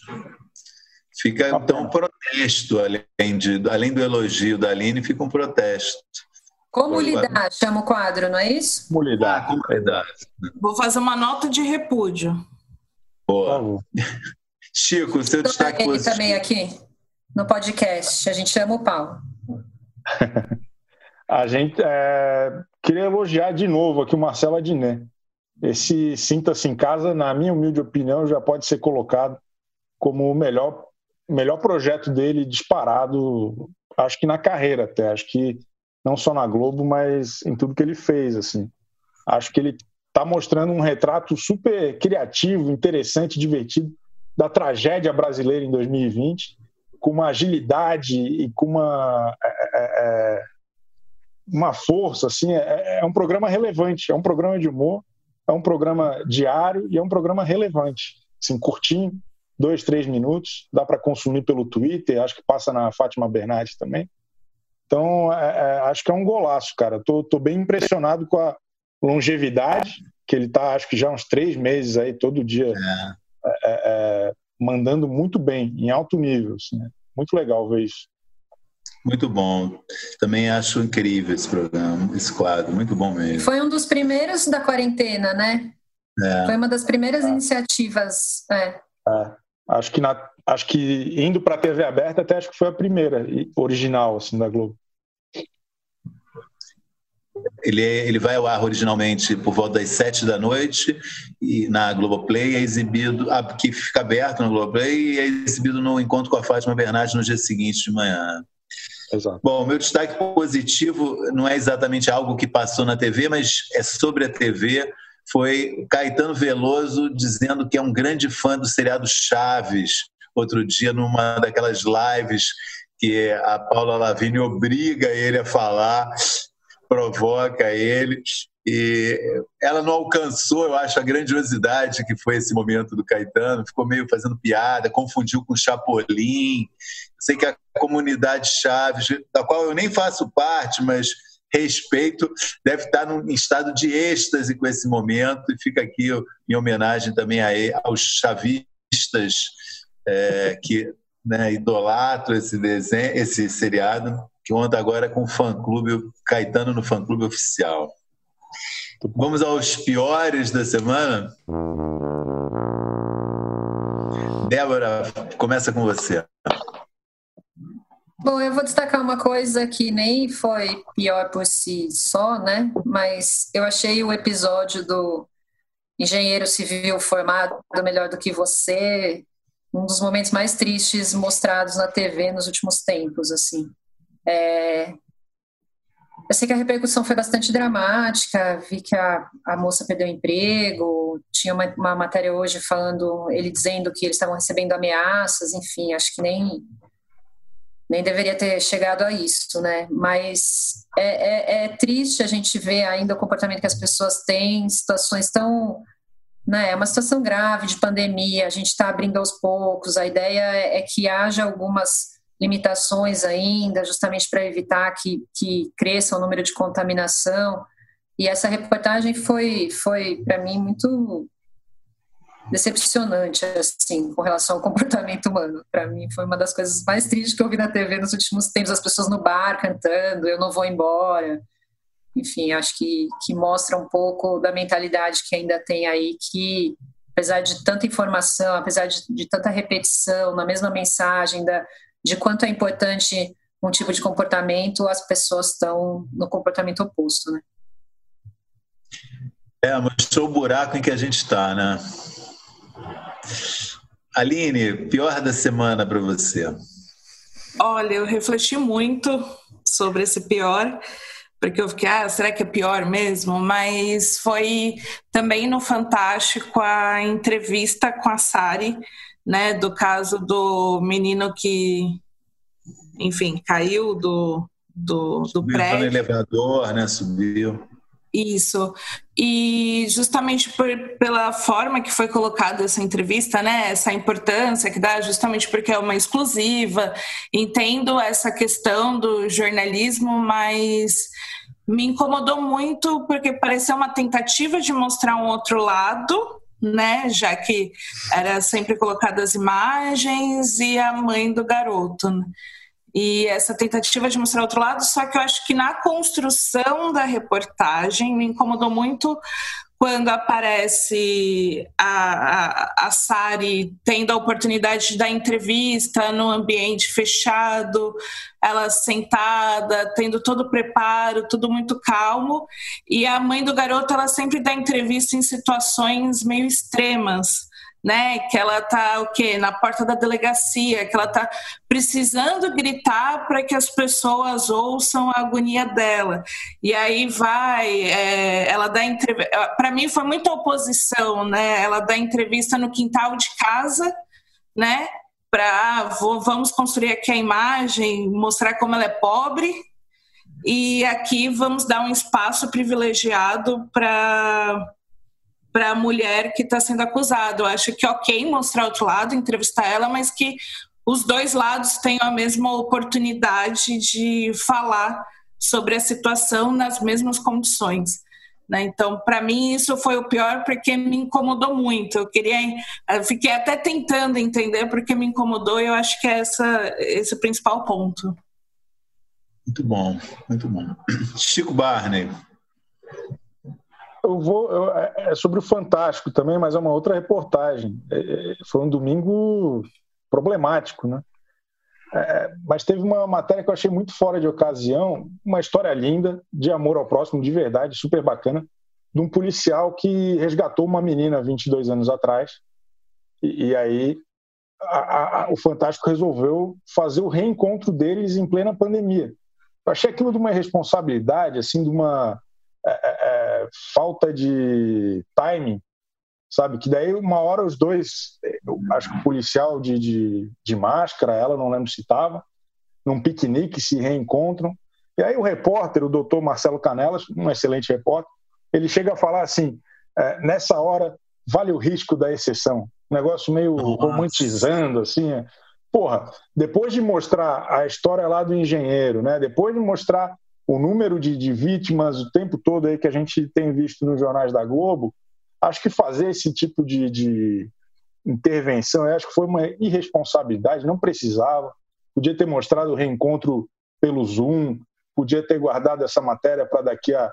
Fica então um protesto, além, de, além do elogio da Aline, fica um protesto. Como lidar? Chama o quadro, não é isso? Como lidar? como lidar. Vou fazer uma nota de repúdio. Boa. Chico, seu Tô destaque ele positivo. também aqui no podcast. A gente chama o Paulo. a gente é, queria elogiar de novo aqui o Marcelo Adnet. Esse Sinta-se em Casa, na minha humilde opinião, já pode ser colocado como o melhor, melhor projeto dele disparado, acho que na carreira até. Acho que não só na Globo, mas em tudo que ele fez. Assim. Acho que ele está mostrando um retrato super criativo, interessante, divertido da tragédia brasileira em 2020, com uma agilidade e com uma, é, é, é, uma força. Assim, é, é um programa relevante, é um programa de humor, é um programa diário e é um programa relevante. Assim, curtinho, dois, três minutos, dá para consumir pelo Twitter, acho que passa na Fátima Bernardes também. Então, é, é, acho que é um golaço, cara. Tô, tô bem impressionado com a longevidade, que ele tá, acho que já uns três meses aí, todo dia, é. É, é, é mandando muito bem, em alto nível. Assim, né? Muito legal ver isso. Muito bom. Também acho incrível esse programa, esse quadro, muito bom mesmo. Foi um dos primeiros da quarentena, né? Foi uma das primeiras iniciativas. Acho que na, acho que indo para a TV aberta até acho que foi a primeira original assim da Globo. Ele, é, ele vai ao ar originalmente por volta das sete da noite e na Globoplay é exibido, que fica aberto na Globoplay e é exibido no encontro com a Fátima Bernardes no dia seguinte de manhã. Exato. Bom, meu destaque positivo não é exatamente algo que passou na TV, mas é sobre a TV foi Caetano Veloso dizendo que é um grande fã do seriado Chaves, outro dia numa daquelas lives que a Paula Lavigne obriga ele a falar, provoca ele. E ela não alcançou, eu acho, a grandiosidade que foi esse momento do Caetano, ficou meio fazendo piada, confundiu com Chapolin. Sei que a comunidade Chaves, da qual eu nem faço parte, mas respeito, deve estar num estado de êxtase com esse momento, e fica aqui em homenagem também aos chavistas é, que né, idolatram esse desenho, esse seriado, que conta agora com o fã-clube, Caetano no fã-clube oficial. Vamos aos piores da semana? Débora, começa com você. Bom, eu vou destacar uma coisa que nem foi pior por si só, né? Mas eu achei o episódio do engenheiro civil formado melhor do que você um dos momentos mais tristes mostrados na TV nos últimos tempos, assim. É... Eu sei que a repercussão foi bastante dramática, vi que a, a moça perdeu emprego, tinha uma, uma matéria hoje falando, ele dizendo que eles estavam recebendo ameaças, enfim, acho que nem nem deveria ter chegado a isso, né? Mas é, é, é, triste a gente ver ainda o comportamento que as pessoas têm, situações tão né? É uma situação grave de pandemia, a gente está abrindo aos poucos. A ideia é que haja algumas limitações ainda, justamente para evitar que, que cresça o número de contaminação. E essa reportagem foi, foi para mim, muito decepcionante, assim, com relação ao comportamento humano. Para mim, foi uma das coisas mais tristes que eu vi na TV nos últimos tempos: as pessoas no bar cantando, eu não vou embora enfim, acho que, que mostra um pouco da mentalidade que ainda tem aí, que apesar de tanta informação, apesar de, de tanta repetição na mesma mensagem, da, de quanto é importante um tipo de comportamento, as pessoas estão no comportamento oposto, né? É, mostrou o buraco em que a gente está, né? Aline, pior da semana para você? Olha, eu refleti muito sobre esse pior porque eu fiquei, ah, será que é pior mesmo? Mas foi também no Fantástico a entrevista com a Sari, né, do caso do menino que, enfim, caiu do, do, do prédio. no elevador, né, subiu. Isso. E justamente por, pela forma que foi colocada essa entrevista, né, essa importância que dá, justamente porque é uma exclusiva, entendo essa questão do jornalismo, mas me incomodou muito porque pareceu uma tentativa de mostrar um outro lado, né, já que era sempre colocadas imagens e a mãe do garoto. Né? e essa tentativa de mostrar outro lado, só que eu acho que na construção da reportagem me incomodou muito quando aparece a, a, a Sari tendo a oportunidade de dar entrevista no ambiente fechado, ela sentada, tendo todo o preparo, tudo muito calmo, e a mãe do garoto ela sempre dá entrevista em situações meio extremas né? Que ela tá o quê? Na porta da delegacia, que ela tá precisando gritar para que as pessoas ouçam a agonia dela. E aí vai, é, ela dá entrevista. Para mim foi muita oposição, né? Ela dá entrevista no quintal de casa, né? Para ah, vamos construir aqui a imagem, mostrar como ela é pobre. E aqui vamos dar um espaço privilegiado para para a mulher que está sendo acusada. Eu acho que é ok mostrar outro lado, entrevistar ela, mas que os dois lados tenham a mesma oportunidade de falar sobre a situação nas mesmas condições. Né? Então, para mim, isso foi o pior porque me incomodou muito. Eu queria, eu fiquei até tentando entender porque me incomodou. E eu acho que é essa, esse o principal ponto. Muito bom, muito bom. Chico Barney, eu vou. Eu, é, é sobre o Fantástico também, mas é uma outra reportagem. É, é foi um domingo problemático, né? É, mas teve uma matéria que eu achei muito fora de ocasião, uma história linda, de amor ao próximo, de verdade, super bacana, de um policial que resgatou uma menina 22 anos atrás, e, e aí a, a, o Fantástico resolveu fazer o reencontro deles em plena pandemia. Eu achei aquilo de uma responsabilidade, assim, de uma falta de timing, sabe? Que daí uma hora os dois, acho que o policial de, de, de máscara, ela não lembro se estava, num piquenique se reencontram. E aí o repórter, o doutor Marcelo Canelas, um excelente repórter, ele chega a falar assim: é, nessa hora vale o risco da exceção. Um negócio meio Nossa. romantizando, assim. É. Porra, depois de mostrar a história lá do engenheiro, né? Depois de mostrar o número de, de, vítimas o tempo todo aí que a gente tem visto nos jornais da Globo, acho que fazer esse tipo de, de intervenção, acho que foi uma irresponsabilidade, não precisava. Podia ter mostrado o reencontro pelo Zoom, podia ter guardado essa matéria para daqui a,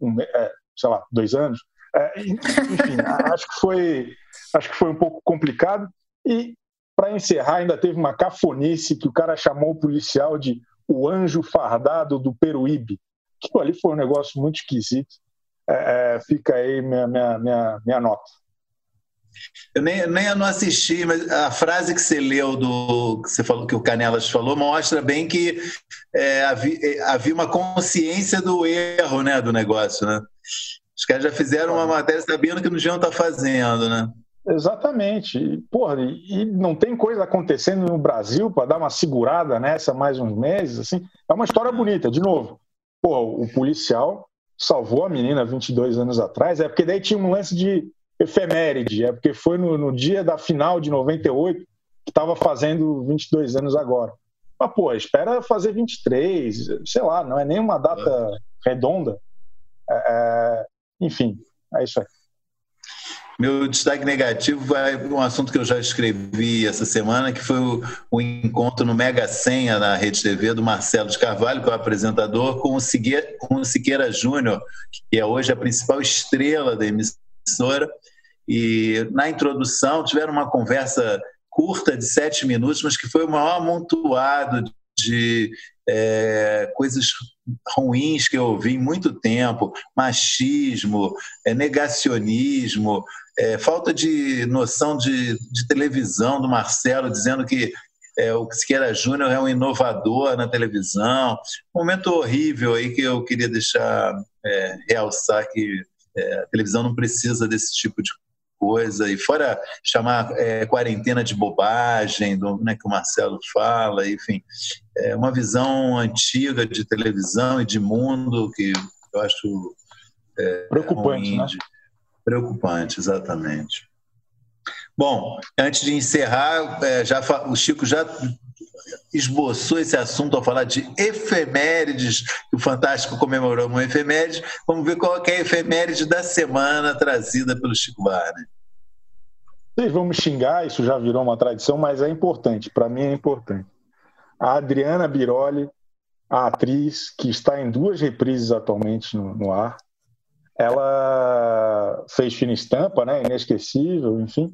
um, é, sei lá, dois anos. É, enfim, acho que foi acho que foi um pouco complicado. E para encerrar, ainda teve uma cafonice que o cara chamou o policial de o anjo fardado do Peruíbe. Aquilo ali foi um negócio muito esquisito. É, é, fica aí minha, minha, minha, minha nota. Eu nem, nem não assisti, mas a frase que você leu do que você falou que o Canelas falou mostra bem que é, havia, é, havia, uma consciência do erro, né, do negócio, né? Os caras já fizeram uma matéria sabendo que não deviam estar fazendo, né? Exatamente. Porra, e não tem coisa acontecendo no Brasil para dar uma segurada nessa mais uns meses, assim. É uma história bonita, de novo. Porra, o policial salvou a menina 22 anos atrás, é porque daí tinha um lance de efeméride, é porque foi no, no dia da final de 98 que estava fazendo 22 anos agora. Mas, pô, espera fazer 23, sei lá, não é nem uma data redonda. É, é, enfim, é isso aí. Meu destaque negativo vai um assunto que eu já escrevi essa semana, que foi o, o, encontro no Mega Senha na Rede TV do Marcelo de Carvalho, que é o apresentador, com o Siqueira, com o Siqueira Júnior, que é hoje a principal estrela da emissora. E na introdução tiveram uma conversa curta de sete minutos, mas que foi o maior amontoado de é, coisas ruins que eu ouvi muito tempo, machismo, é, negacionismo, é, falta de noção de, de, televisão do Marcelo, dizendo que é, o Siqueira Júnior é um inovador na televisão. Um momento horrível aí que eu queria deixar é, realçar que é, a televisão não precisa desse tipo de coisa, e fora chamar é, quarentena de bobagem, do, né, que o Marcelo fala, enfim, é uma visão antiga de televisão e de mundo que eu acho é, preocupante, né? Preocupante, exatamente. Bom, antes de encerrar, é, já o Chico já esboçou esse assunto ao falar de efemérides, o Fantástico comemorou uma efeméride. Vamos ver qual é a efeméride da semana trazida pelo Chico Barney. Vocês vão me xingar, isso já virou uma tradição, mas é importante, para mim é importante. A Adriana Biroli, a atriz que está em duas reprises atualmente no, no ar, ela fez fina estampa, né, inesquecível, enfim.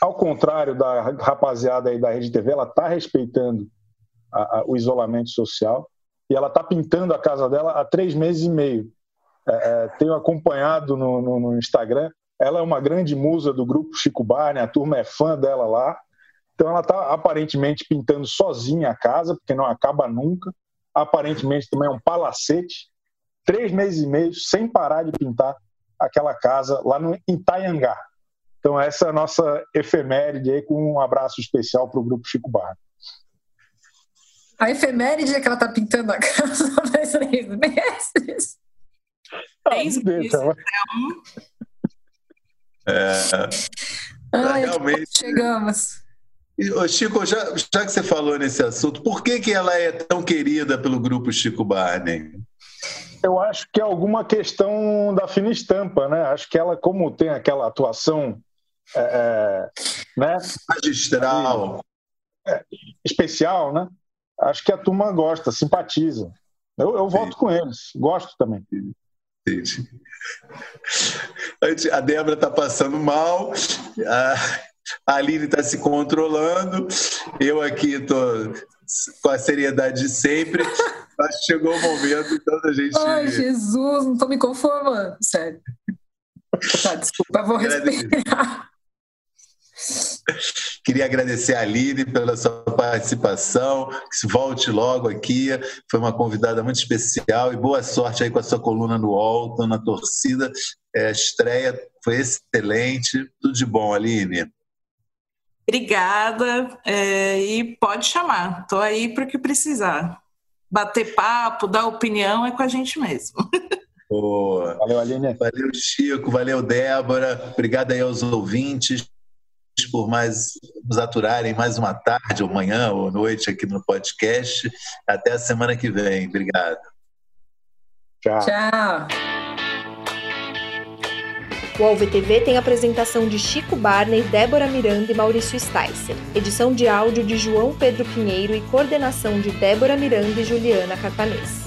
Ao contrário da rapaziada aí da Rede TV, ela está respeitando a, a, o isolamento social e ela está pintando a casa dela há três meses e meio. É, é, tenho acompanhado no, no, no, Instagram. Ela é uma grande musa do grupo Chico Barney, a turma é fã dela lá. Então ela está aparentemente pintando sozinha a casa, porque não acaba nunca. Aparentemente também é um palacete. Três meses e meio sem parar de pintar aquela casa lá no Itaiangá. Então essa é a nossa efeméride aí com um abraço especial para o grupo Chico Barney. A efeméride é que ela tá pintando a casa faz três meses. Três meses, então. É, Ai, realmente... chegamos. Chico, já, já que você falou nesse assunto, por que, que ela é tão querida pelo grupo Chico Barney? Eu acho que é alguma questão da fina estampa, né? Acho que ela, como tem aquela atuação é, é né? magistral, é, especial, né? acho que a turma gosta, simpatiza. Eu, eu voto com eles, gosto também. Entendi. A Débora está passando mal, a Aline está se controlando, eu aqui estou com a seriedade de sempre. Acho que chegou o momento então da gente. Ai, Jesus, não estou me conformando, sério. Tá, desculpa, vou respirar. Queria agradecer a Aline pela sua participação, que se volte logo aqui. Foi uma convidada muito especial e boa sorte aí com a sua coluna no Alton, na torcida. É, a estreia foi excelente. Tudo de bom, Aline. Obrigada é, e pode chamar. Estou aí para o que precisar. Bater papo, dar opinião é com a gente mesmo. Boa. Valeu, Aline. Valeu, Chico. Valeu, Débora. Obrigado aí aos ouvintes por mais nos aturarem mais uma tarde, ou manhã, ou noite aqui no podcast. Até a semana que vem. Obrigado. Tchau. Tchau. O AlvTV tem apresentação de Chico Barney, Débora Miranda e Maurício Sticer. Edição de áudio de João Pedro Pinheiro e coordenação de Débora Miranda e Juliana Carpanês.